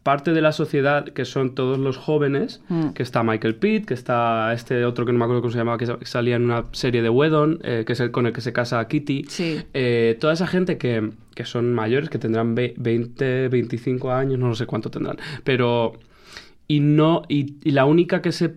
parte de la sociedad que son todos los jóvenes, Mm. que está Michael Pitt, que está este otro que no me acuerdo cómo se llamaba, que sa- que salía en una serie de Whedon, eh, que es el con el que se casa Kitty. Sí. Eh, toda esa gente que, que son mayores, que tendrán ve- 20, 25 años, no sé cuánto tendrán, pero... Y no y, y la única que se...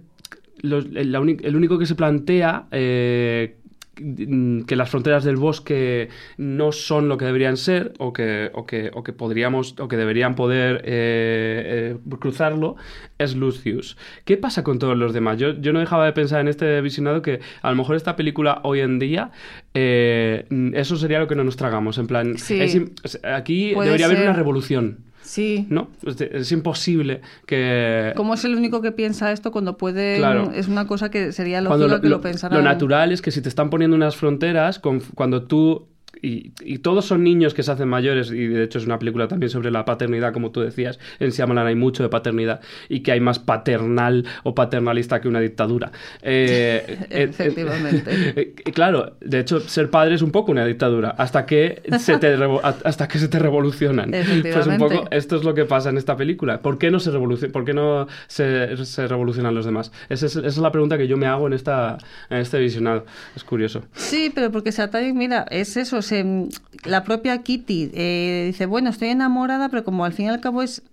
los- el, la uni- el único que se plantea eh, que las fronteras del bosque no son lo que deberían ser o que, o que, o que podríamos o que deberían poder eh, eh, cruzarlo es Lucius. ¿Qué pasa con todos los demás? Yo, yo no dejaba de pensar en este visionado que a lo mejor esta película hoy en día eh, eso sería lo que no nos tragamos. En plan, Sí. es aquí debería haber una revolución. Sí. ¿No? Es, de- es imposible que... ¿Cómo es el único que piensa esto cuando puede? Claro. Es una cosa que sería lo, que lo, lo natural es que si te están poniendo unas fronteras, con- cuando tú y, y todos son niños que se hacen mayores, y de hecho es una película también sobre la paternidad, como tú decías. En Shyamalan hay mucho de paternidad y que hay más paternal o paternalista que una dictadura. Eh, <laughs> eh, eh, Efectivamente. <laughs> eh, claro, de hecho, ser padre es un poco una dictadura, hasta que se te, <laughs> hasta que se te revolucionan. Pues un poco esto es lo que pasa en esta película. ¿Por qué no se, por qué no se, se revolucionan los demás? Esa es, esa es la pregunta que yo me hago en, esta, en este visionado. Es curioso. Sí, pero porque se ataque, mira, es eso, se, la propia Kitty eh, dice, bueno, estoy enamorada, pero como al fin y al cabo es,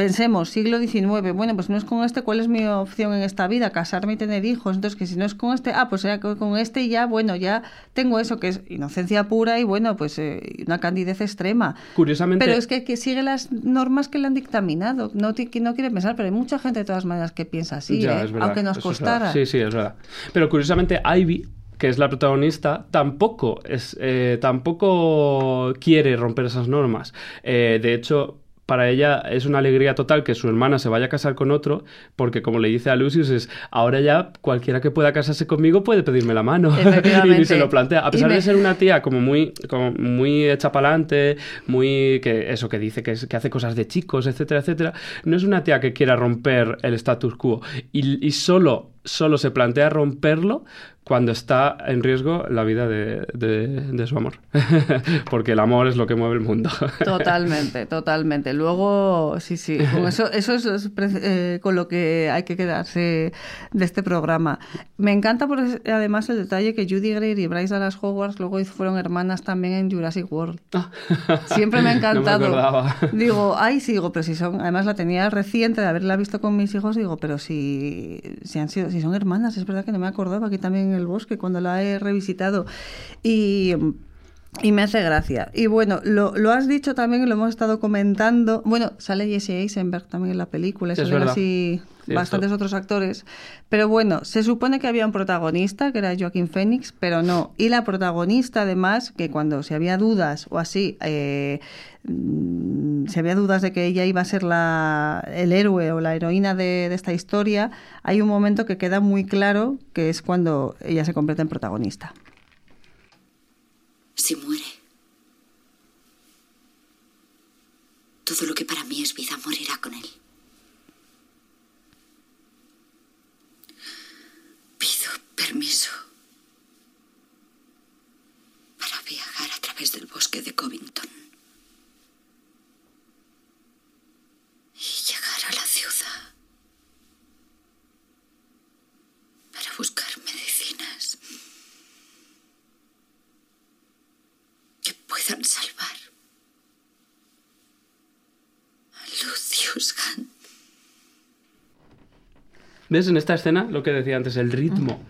pensemos, siglo XIX, bueno, pues no es con este, ¿cuál es mi opción en esta vida? Casarme y tener hijos, entonces que si no es con este, ah, pues ya con este y ya, bueno, ya tengo eso que es inocencia pura y bueno, pues eh, una candidez extrema. Curiosamente... Pero es que, que sigue las normas que le han dictaminado, no, no quiere pensar, pero hay mucha gente de todas maneras que piensa así, Ya, ¿eh? aunque nos costara. Sí, sí, es verdad. Pero curiosamente, Ivy, que es la protagonista, tampoco, es, eh, tampoco quiere romper esas normas. Eh, de hecho. Para ella es una alegría total que su hermana se vaya a casar con otro, porque como le dice a Lucius, es ahora ya cualquiera que pueda casarse conmigo puede pedirme la mano. <laughs> y ni se lo plantea. A pesar me- de ser una tía como muy, como muy hecha pa'lante, muy que eso que dice que, es- que hace cosas de chicos, etcétera, etcétera, no es una tía que quiera romper el status quo. Y, y solo, solo se plantea romperlo cuando está en riesgo la vida de, de- de su amor. <laughs> Porque el amor es lo que mueve el mundo. <laughs> Totalmente, totalmente. Luego, sí, sí, con eso, eso es, eh, con lo que hay que quedarse de este programa. Me encanta por además el detalle que Judy Greer y Bryce Dallas Hogwarts luego fueron hermanas también en Jurassic World. <laughs> Siempre me ha No me encantado. digo, ay, sí, digo, pero si son, además la tenía reciente de haberla visto con mis hijos, digo, pero si, si han sido, si son hermanas, es verdad que no me acordaba aquí también en el bosque cuando la he revisitado. Y y me hace gracia. Y bueno, lo, lo has dicho también, lo hemos estado comentando. Bueno, sale Jesse Eisenberg también en la película, Es salen así Cierto. bastantes otros actores. Pero bueno, se supone que había un protagonista, que era Joaquín Phoenix, pero no. Y la protagonista, además, que cuando si había dudas o así, eh, mm, si había dudas de que ella iba a ser la, el héroe o la heroína de, de esta historia, hay un momento que queda muy claro, que es cuando ella se convierte en protagonista. Si muere, todo lo que para mí es vida morirá con él. Pido permiso para viajar a través del bosque de Covington y llegar a la ciudad para buscar medicinas salvar a Lucius Hunt. ¿Ves en esta escena lo que decía antes, el ritmo?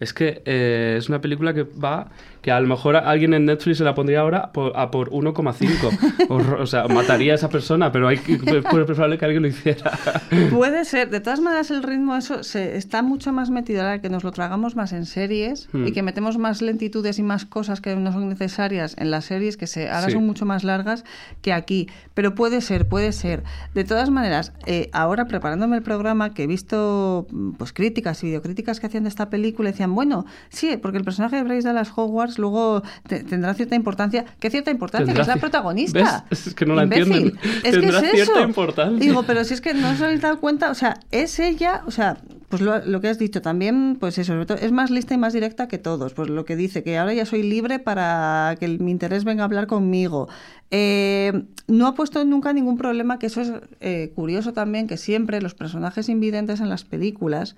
Es que eh, es una película que va, que a lo mejor alguien en Netflix se la pondría ahora por, a por 1,5. o, <laughs> o sea, mataría a esa persona, pero hay que, es probable que alguien lo hiciera. <laughs> Puede ser. De todas maneras, el ritmo eso se, está mucho más metido ahora que nos lo tragamos más en series Hmm. y que metemos más lentitudes y más cosas que no son necesarias en las series que se, ahora Sí. son mucho más largas que aquí. Pero puede ser, puede ser. De todas maneras, eh, ahora preparándome el programa, que he visto pues críticas y videocríticas que hacían de esta película, decían, bueno, sí, porque el personaje de Bryce Dallas Luego te- tendrá cierta importancia. ¿Qué cierta importancia? Que es la protagonista. ¿Ves? Es que no la entienden. Es Tendrá que es cierta eso. importancia. Digo, pero si es que no os habéis dado cuenta, o sea, es ella, o sea, pues lo, lo que has dicho también, pues eso, sobre todo, es más lista y más directa que todos. Pues lo que dice, que ahora ya soy libre para que el- mi interés venga a hablar conmigo. Eh, no ha puesto nunca ningún problema, que eso es eh, curioso también, que siempre los personajes invidentes en las películas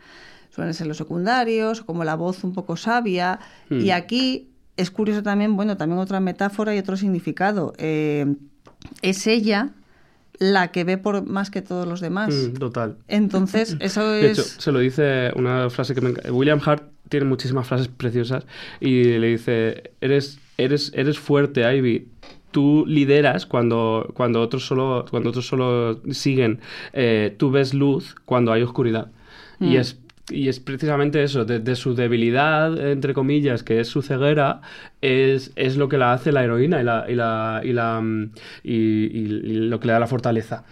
suelen ser los secundarios, como la voz un poco sabia, Hmm. y aquí es curioso también, bueno, también otra metáfora y otro significado. Eh, es ella la que ve por más que todos los demás. Mm, total. Entonces, eso De es... hecho, se lo dice una frase que me encanta. William Hart tiene muchísimas frases preciosas y le dice, eres, eres, eres fuerte, Ivy. Tú lideras cuando, cuando, otros, solo, cuando otros solo siguen. Eh, tú ves luz cuando hay oscuridad. Y Mm. es y es precisamente eso, de, su debilidad, entre comillas, que es su ceguera, es, es lo que la hace la heroína y, la, y, la, y, la, mm, y, y- y lo que le da la fortaleza.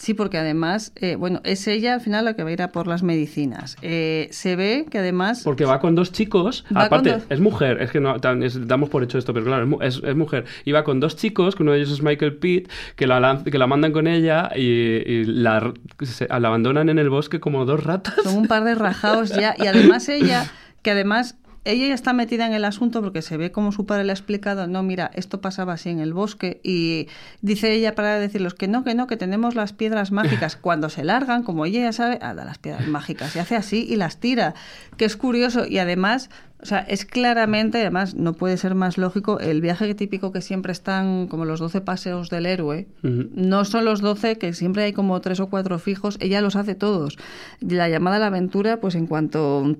Sí, porque además, eh, bueno, es ella al final la que va a ir a por las medicinas. Eh, se ve que además... Porque va con dos chicos, aparte, dos- es mujer, es que no, es- damos por hecho esto, pero claro, es, es- mujer. Y va con dos chicos, que uno de ellos es Michael Pitt, que la, que la mandan con ella y, y la, se- la abandonan en el bosque como dos ratas. Son un par de <laughs> rajaos ya. Y además ella, que además ella ya está metida en el asunto porque se ve como su padre le ha explicado, no, mira, esto pasaba así en el bosque. Y dice ella para decirles que no, que no, que tenemos las piedras mágicas. <laughs> Cuando se largan, como ella ya sabe, a las piedras mágicas. Y hace así y las tira. Que es curioso. Y además... O sea, es claramente, además, no puede ser más lógico, el viaje típico que siempre están como los 12 paseos del héroe, no son los 12, que siempre hay como tres o cuatro fijos, ella los hace todos. La llamada a la aventura, pues en cuanto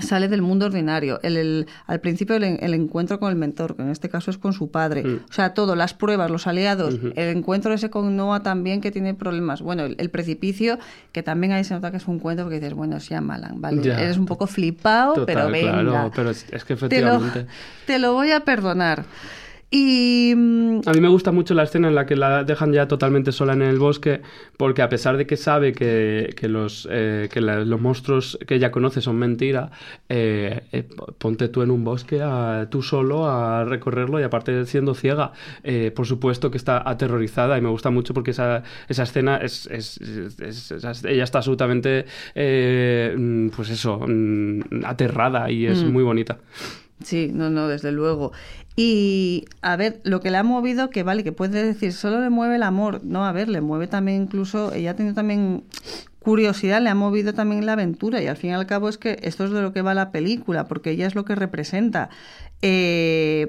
sale del mundo ordinario. El, el- al principio el, el encuentro con el mentor, que en este caso es con su padre. Mm. O sea, todo, las pruebas, los aliados, el encuentro ese con Noah también que tiene problemas. Bueno, el, precipicio, que también ahí se nota que es un cuento porque dices, bueno, es Shyamalan, vale, Ya. eres un poco flipado, Total, pero venga. claro, pero es, que te, lo, efectivamente... <laughs> te lo voy a perdonar. Y... A mí me gusta mucho la escena en la que la dejan ya totalmente sola en el bosque, porque a pesar de que sabe que, que los, eh, que la- los monstruos que ella conoce son mentira, eh, eh, ponte tú en un bosque a- tú solo a recorrerlo y aparte siendo ciega, por supuesto que está aterrorizada y me gusta mucho porque esa, esa escena es, es- es- es- es- ella está absolutamente, mm, pues eso, mm, aterrada y es Mm. muy bonita. Sí, no, no, desde luego. Y a ver, lo que le ha movido, que vale, que puede decir, solo le mueve el amor. No, a ver, le mueve también incluso, ella ha tenido también curiosidad, le ha movido también la aventura. Y al fin y al cabo es que esto es de lo que va la película, porque ella es lo que representa. Eh,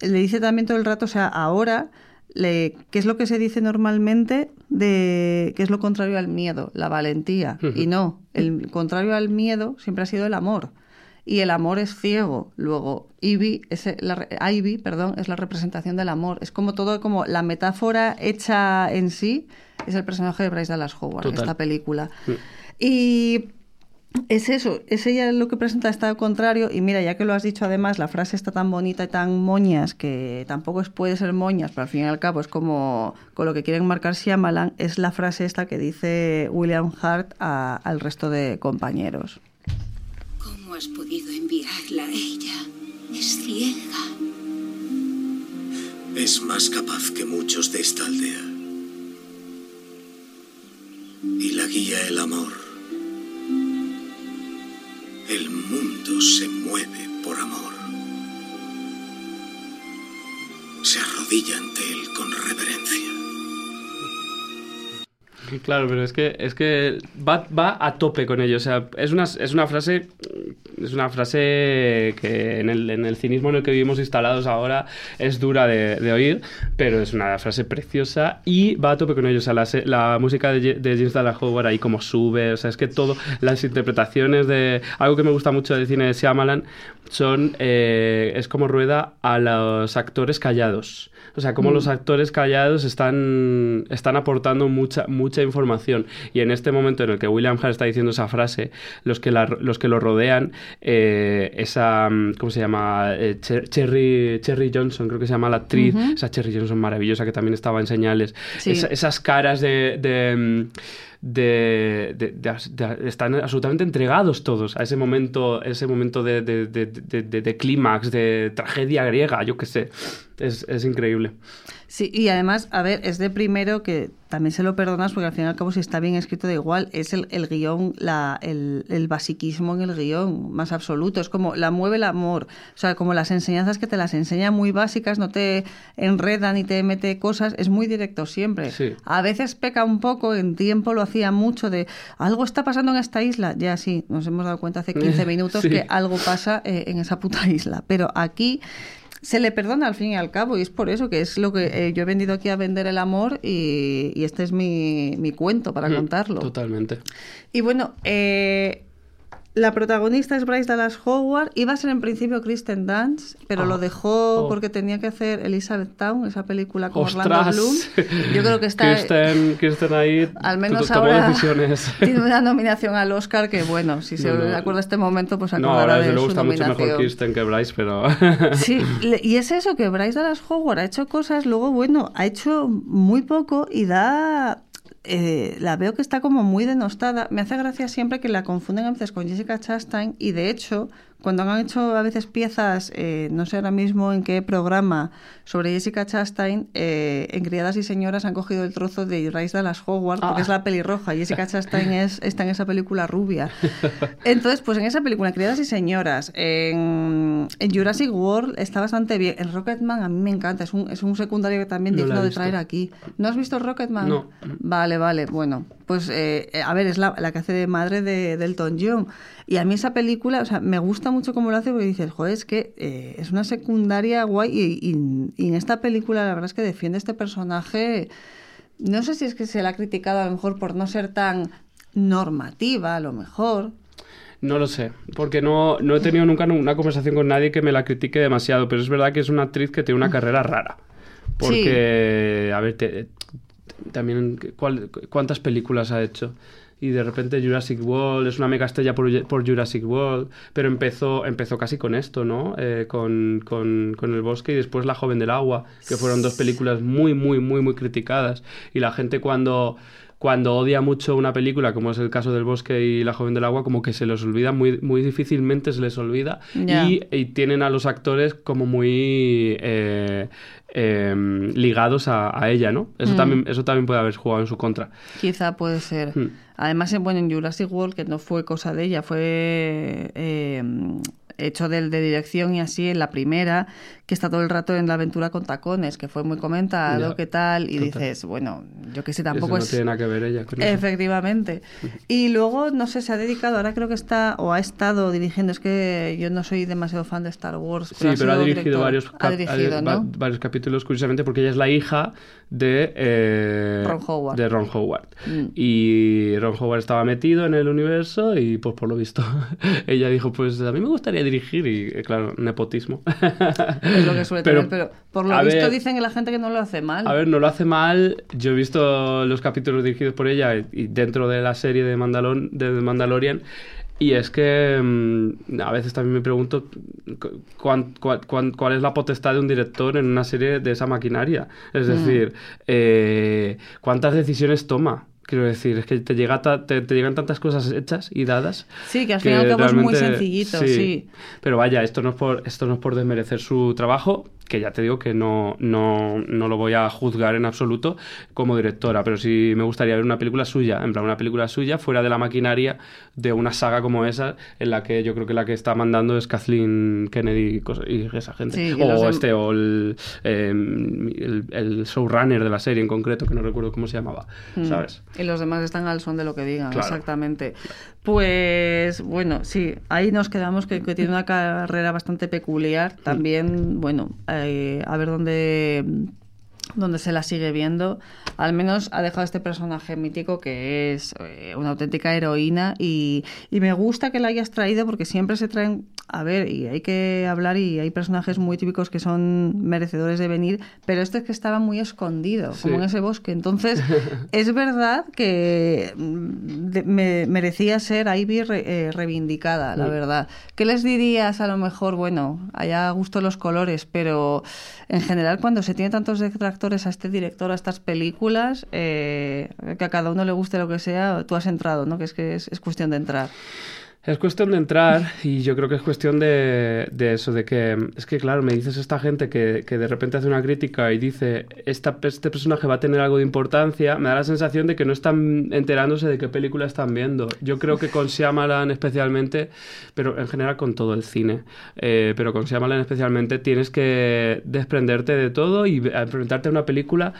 le dice también todo el rato, o sea, ahora, le, ¿qué es lo que se dice normalmente de qué es lo contrario al miedo? La valentía. Y no, el contrario al miedo siempre ha sido el amor y el amor es ciego. Luego, Ivy, es la, re- Ivy, perdón, es la representación del amor. Es como todo, como la metáfora hecha en sí, es el personaje de Bryce Dallas Howard Total. esta película. Y es eso, es ella lo que presenta está al contrario. Y mira, ya que lo has dicho además, la frase está tan bonita y tan moñas, que tampoco es, puede ser moñas, pero al fin y al cabo es como con lo que quieren marcar Shyamalan, es la frase esta que dice William Hart a- al resto de compañeros. ¿Cómo has podido enviarla a ella? Es ciega. Es más capaz que muchos de esta aldea. Y la guía el amor. El mundo se mueve por amor. Se arrodilla ante él con reverencia. Claro, pero es que, es que va, va a tope con ello. O sea, es una, es una frase. Es una frase que en el, en el cinismo en el que vivimos instalados ahora es dura de, de oír, pero es una frase preciosa y va a tope con ello. O sea, la, la música de, de James Dallas Howard ahí como sube, o sea, es que todo, las interpretaciones de. Algo que me gusta mucho del cine de Shyamalan son. eh, es como rueda a los actores callados. O sea, como Mm. los actores callados están, están aportando mucha, mucha información. Y en este momento en el que William Hart está diciendo esa frase, los que, la- los que lo rodean, eh, esa, mm, ¿cómo se llama? Eh, Cher- Cherry, Cherry Johnson, creo que se llama la actriz, esa Cherry Johnson maravillosa que también estaba en señales. Sí. Esas caras de... de, mm, de, de- de- de- están absolutamente entregados todos a ese momento ese momento de clímax de tragedia griega yo qué sé es, es increíble Sí, y además, a ver, es de primero que también se lo perdonas porque al fin y al cabo si está bien escrito da igual, es el, el guion, la, el, el basiquismo en el guion más absoluto, es como la mueve el amor, o sea, como las enseñanzas que te las enseña muy básicas, no te enredan ni te mete cosas, es muy directo siempre. Sí. A veces peca un poco, en tiempo lo hacía mucho de algo está pasando en esta isla, ya sí, nos hemos dado cuenta hace 15 <laughs> minutos Sí. que algo pasa eh, en esa puta isla, pero aquí se le perdona al fin y al cabo y es por eso que es lo que eh, yo he venido aquí a vender el amor y, y este es mi, mi cuento para Mm, contarlo. totalmente Y bueno, eh, la protagonista es Bryce Dallas Howard. Iba a ser en principio Kristen Dance, pero lo dejó oh. porque tenía que hacer Elizabeth Town, esa película con Orlando ¡Ostras! Bloom. Yo creo que está... Kirsten, Kirsten ahí Al menos ahora decisiones. <laughs> tiene una nominación al Oscar que, bueno, si se No, no. acuerda este momento, pues no, acordará ahora desde de luego su está mucho mejor Kirsten que Bryce, pero... <laughs> Sí, <laughs> y es eso, que Bryce Dallas Howard ha hecho cosas, luego, bueno, ha hecho muy poco y da eh, la veo que está como muy denostada. Me hace gracia siempre que la confunden a veces con Jessica Chastain y de hecho cuando han hecho a veces piezas, eh, no sé ahora mismo en qué programa, sobre Jessica Chastain, eh, en Criadas y Señoras han cogido el trozo de Rise Dallas Howard, porque Ah. es la pelirroja. Jessica Chastain <laughs> es, está en esa película rubia. Entonces, pues en esa película, Criadas y Señoras, en, en Jurassic World está bastante bien. En Rocketman a mí me encanta, es un, es un secundario que también No digno de traer aquí. ¿No has visto Rocketman? No. Vale, vale, bueno, pues eh, eh, a ver, es la, la que hace de madre de, de Elton John. Y a mí esa película, o sea, me gusta mucho cómo lo hace porque dices, joder, es que eh, es una secundaria guay y, y- y en esta película la verdad es que defiende este personaje, no sé si es que se la ha criticado a lo mejor por no ser tan normativa, a lo mejor. No lo sé, porque no, no he tenido nunca una conversación con nadie que me la critique demasiado, pero es verdad que es una actriz que tiene una carrera rara. Porque, a ver, te- también, ¿cuál- ¿cuántas películas ha hecho? Y de repente Jurassic World es una mega estrella por, por Jurassic World, pero empezó, empezó casi con esto, ¿no? Eh, con, con, con El Bosque y después La Joven del Agua, que fueron dos películas muy, muy, muy, muy criticadas. Y la gente cuando, cuando odia mucho una película, como es el caso del Bosque y La Joven del Agua, como que se les olvida, muy, muy difícilmente se les olvida. Y, y tienen a los actores como muy eh, eh, ligados a, a ella, ¿no? Eso, Mm. también, eso también puede haber jugado en su contra. Quizá puede ser. Hmm. Además, en- bueno, en Jurassic World, que no fue cosa de ella, fue eh, hecho de dirección y así en la primera, que está todo el rato en la aventura con tacones, que fue muy comentado, Ya, qué tal, y total. dices, bueno, yo que sé, tampoco eso no es... tiene nada que ver ella con eso. Efectivamente. <laughs> Y luego, no sé, se ha dedicado, ahora creo que está, o ha estado dirigiendo, es que yo no soy demasiado fan de Star Wars. Sí, pero ha dirigido director. varios, Ha dirigido, varios capítulos, curiosamente, porque ella es la hija de, eh, Ron Howard. de Ron Howard. Mm. Y Ron Howard estaba metido en el universo y, pues por lo visto, <laughs> ella dijo, pues a mí me gustaría dirigir. Y, eh, claro, nepotismo. <laughs> Es lo que suele tener, pero por lo visto ver, dicen que la gente que no lo hace mal. A ver, no lo hace mal. Yo he visto los capítulos dirigidos por ella y- y dentro de la serie de, Mandalor de Mandalorian. Y es que mm, a veces también me pregunto cuán- cuán- cuál es la potestad de un director en una serie de esa maquinaria. Es Mm. decir, eh, ¿cuántas decisiones toma? Quiero decir, es que te, llega ta- te, te llegan tantas cosas hechas y dadas. Sí, que al fin y al cabo es muy sencillito, sí. Pero vaya, esto no es por, esto no es por desmerecer su trabajo, que ya te digo que no, no, no lo voy a juzgar en absoluto como directora, pero sí me gustaría ver una película suya, en plan una película suya fuera de la maquinaria de una saga como esa, en la que yo creo que la que está mandando es Kathleen Kennedy y esa gente. Sí, los o este, o el, eh, el, el showrunner de la serie en concreto, que no recuerdo cómo se llamaba, Mm. ¿sabes? Y los demás están al son de lo que digan, Claro. exactamente. Pues bueno, sí, ahí nos quedamos que, que tiene una carrera bastante peculiar. También, bueno, eh, a ver dónde, dónde se la sigue viendo. Al menos ha dejado este personaje mítico que es eh, una auténtica heroína y, y me gusta que la hayas traído porque siempre se traen, a ver, y hay que hablar y hay personajes muy típicos que son merecedores de venir, pero este es que estaba muy escondido, como en ese bosque. Entonces, <laughs> es verdad que mm, me- merecía ser Ivy re- eh, reivindicada, la verdad. ¿Qué les dirías a lo mejor? Bueno, allá gusto los colores, pero en general cuando se tiene tantos detractores a este director, a estas películas, eh, que a cada uno le guste lo que sea, tú has entrado, ¿no? Que es que es, es cuestión de entrar. Es cuestión de entrar y yo creo que es cuestión de, de eso, de que es que claro, me dices esta gente que, que de repente hace una crítica y dice esta, este personaje va a tener algo de importancia, me da la sensación de que no están enterándose de qué película están viendo. Yo creo que con Shyamalan especialmente, pero en general con todo el cine, eh, pero con Shyamalan especialmente tienes que desprenderte de todo y enfrentarte a una película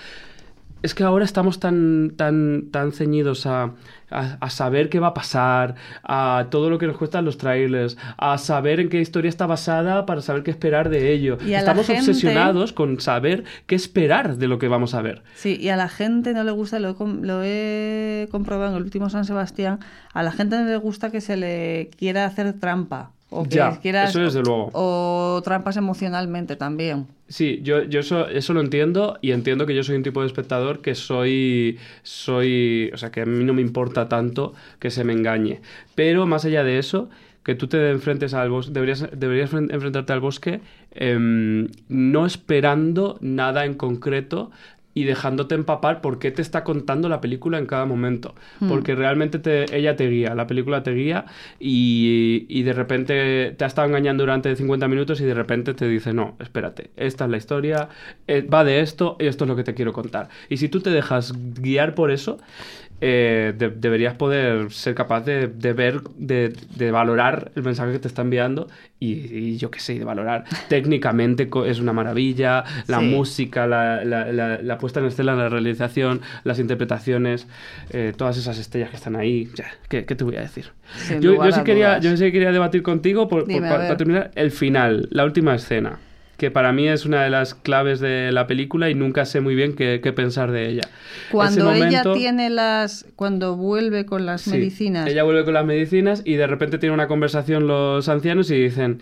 es que ahora estamos tan, tan, tan ceñidos a, a, a saber qué va a pasar, a todo lo que nos cuestan los trailers, a saber en qué historia está basada para saber qué esperar de ello. Y estamos gente- obsesionados con saber qué esperar de lo que vamos a ver. Sí, y a la gente no le gusta, lo lo he comprobado en el último San Sebastián, a la gente no le gusta que se le quiera hacer trampa. O que Ya, quieras- eso desde luego. O trampas emocionalmente también. Sí, yo, yo eso, eso lo entiendo y entiendo que yo soy un tipo de espectador que soy, soy, o sea, que a mí no me importa tanto que se me engañe. Pero más allá de eso, que tú te enfrentes al bosque, deberías, deberías fren- enfrentarte al bosque em, no esperando nada en concreto y dejándote empapar por qué te está contando la película en cada momento. Hmm. Porque realmente te- ella te guía, la película te guía y, y de repente te ha estado engañando durante 50 minutos y de repente te dice, no, espérate, esta es la historia, eh, va de esto y esto es lo que te quiero contar. Y si tú te dejas guiar por eso, eh, de- deberías poder ser capaz de, de ver, de, de valorar el mensaje que te está enviando y, y yo qué sé, de valorar. <laughs> Técnicamente es una maravilla, la Sí. música, la, la- la- la puesta en escena, la realización, las interpretaciones, eh, todas esas estrellas que están ahí. Ya, ¿qué, qué te voy a decir? Yo, sí quería, yo sí quería debatir contigo por, Dime, para terminar el final, la última escena. Que para mí es una de las claves de la película y nunca sé muy bien qué, qué pensar de ella. Cuando ella tiene las. Cuando vuelve con las Sí, medicinas. Ella vuelve con las medicinas y de repente tiene una conversación los ancianos y dicen,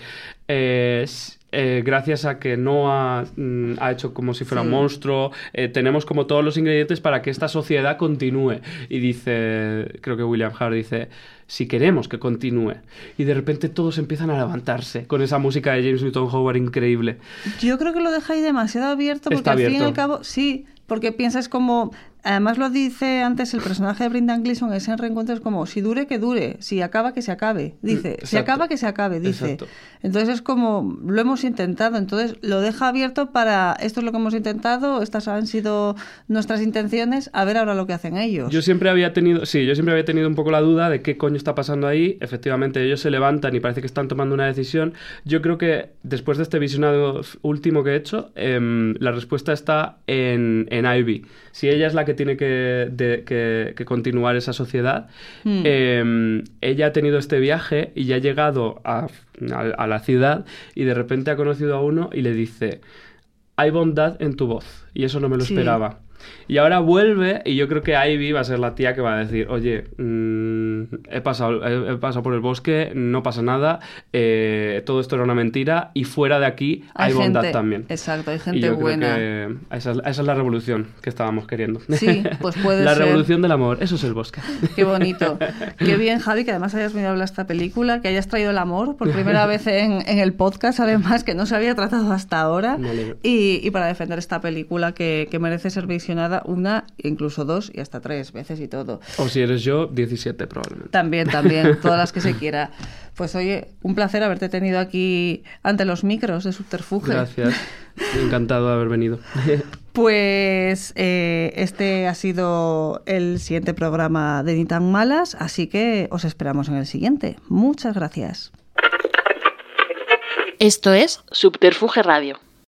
eh, eh, gracias a que Noah mm, ha hecho como si fuera Sí. un monstruo, eh, tenemos como todos los ingredientes para que esta sociedad continúe. Y dice, creo que William Hart dice, si queremos que continúe. Y de repente todos empiezan a levantarse con esa música de James Newton Howard increíble. Yo creo que lo ahí demasiado abierto porque al fin y al cabo, sí, porque piensas como, además lo dice antes el personaje de Brendan Gleeson, ese reencuentro es como, si dure, que dure, si acaba, que se acabe, dice, si exacto. acaba, que se acabe, dice. Exacto. Entonces es como, lo hemos intentado, entonces lo deja abierto para, esto es lo que hemos intentado, estas han sido nuestras intenciones, a ver ahora lo que hacen ellos. Yo siempre había tenido, sí, yo siempre había tenido un poco la duda de qué coño está pasando ahí. Efectivamente, ellos se levantan y parece que están tomando una decisión. Yo creo que después de este visionado último que he hecho, em, la respuesta está en, en Ivy. Si ella es la que tiene que, de- que- que continuar esa sociedad, Hmm. em, ella ha tenido este viaje y ya ha llegado a, a- a la ciudad y de repente ha conocido a uno y le dice, hay bondad en tu voz. Y eso no me lo Sí. esperaba. Y ahora vuelve y yo creo que Ivy va a ser la tía que va a decir, oye, mm, he, pasado, he, he pasado por el bosque, no pasa nada, eh, todo esto era una mentira y fuera de aquí hay, bondad gente- también. Exacto, hay Y gente yo buena. creo que esa es, esa es la revolución que estábamos queriendo. Sí, pues puede <laughs> la ser. revolución del amor, eso es el bosque. <laughs> Qué bonito. Qué bien, Javi, que además hayas venido a hablar esta película, que hayas traído el amor por primera <laughs> vez en, en el podcast, además, que no se había tratado hasta ahora. Y, y para defender esta película que, que merece ser visionada una, incluso dos y hasta tres veces y todo. O si eres yo, 17 probablemente. También, también, <laughs> todas las que se quiera. Pues oye, un placer haberte tenido aquí ante los micros de Subterfuge. Gracias. <laughs> Encantado de haber venido. <laughs> Pues eh, este ha sido el siguiente programa de Ni tan malas, así que os esperamos en el siguiente. Muchas gracias. Esto es Subterfuge Radio.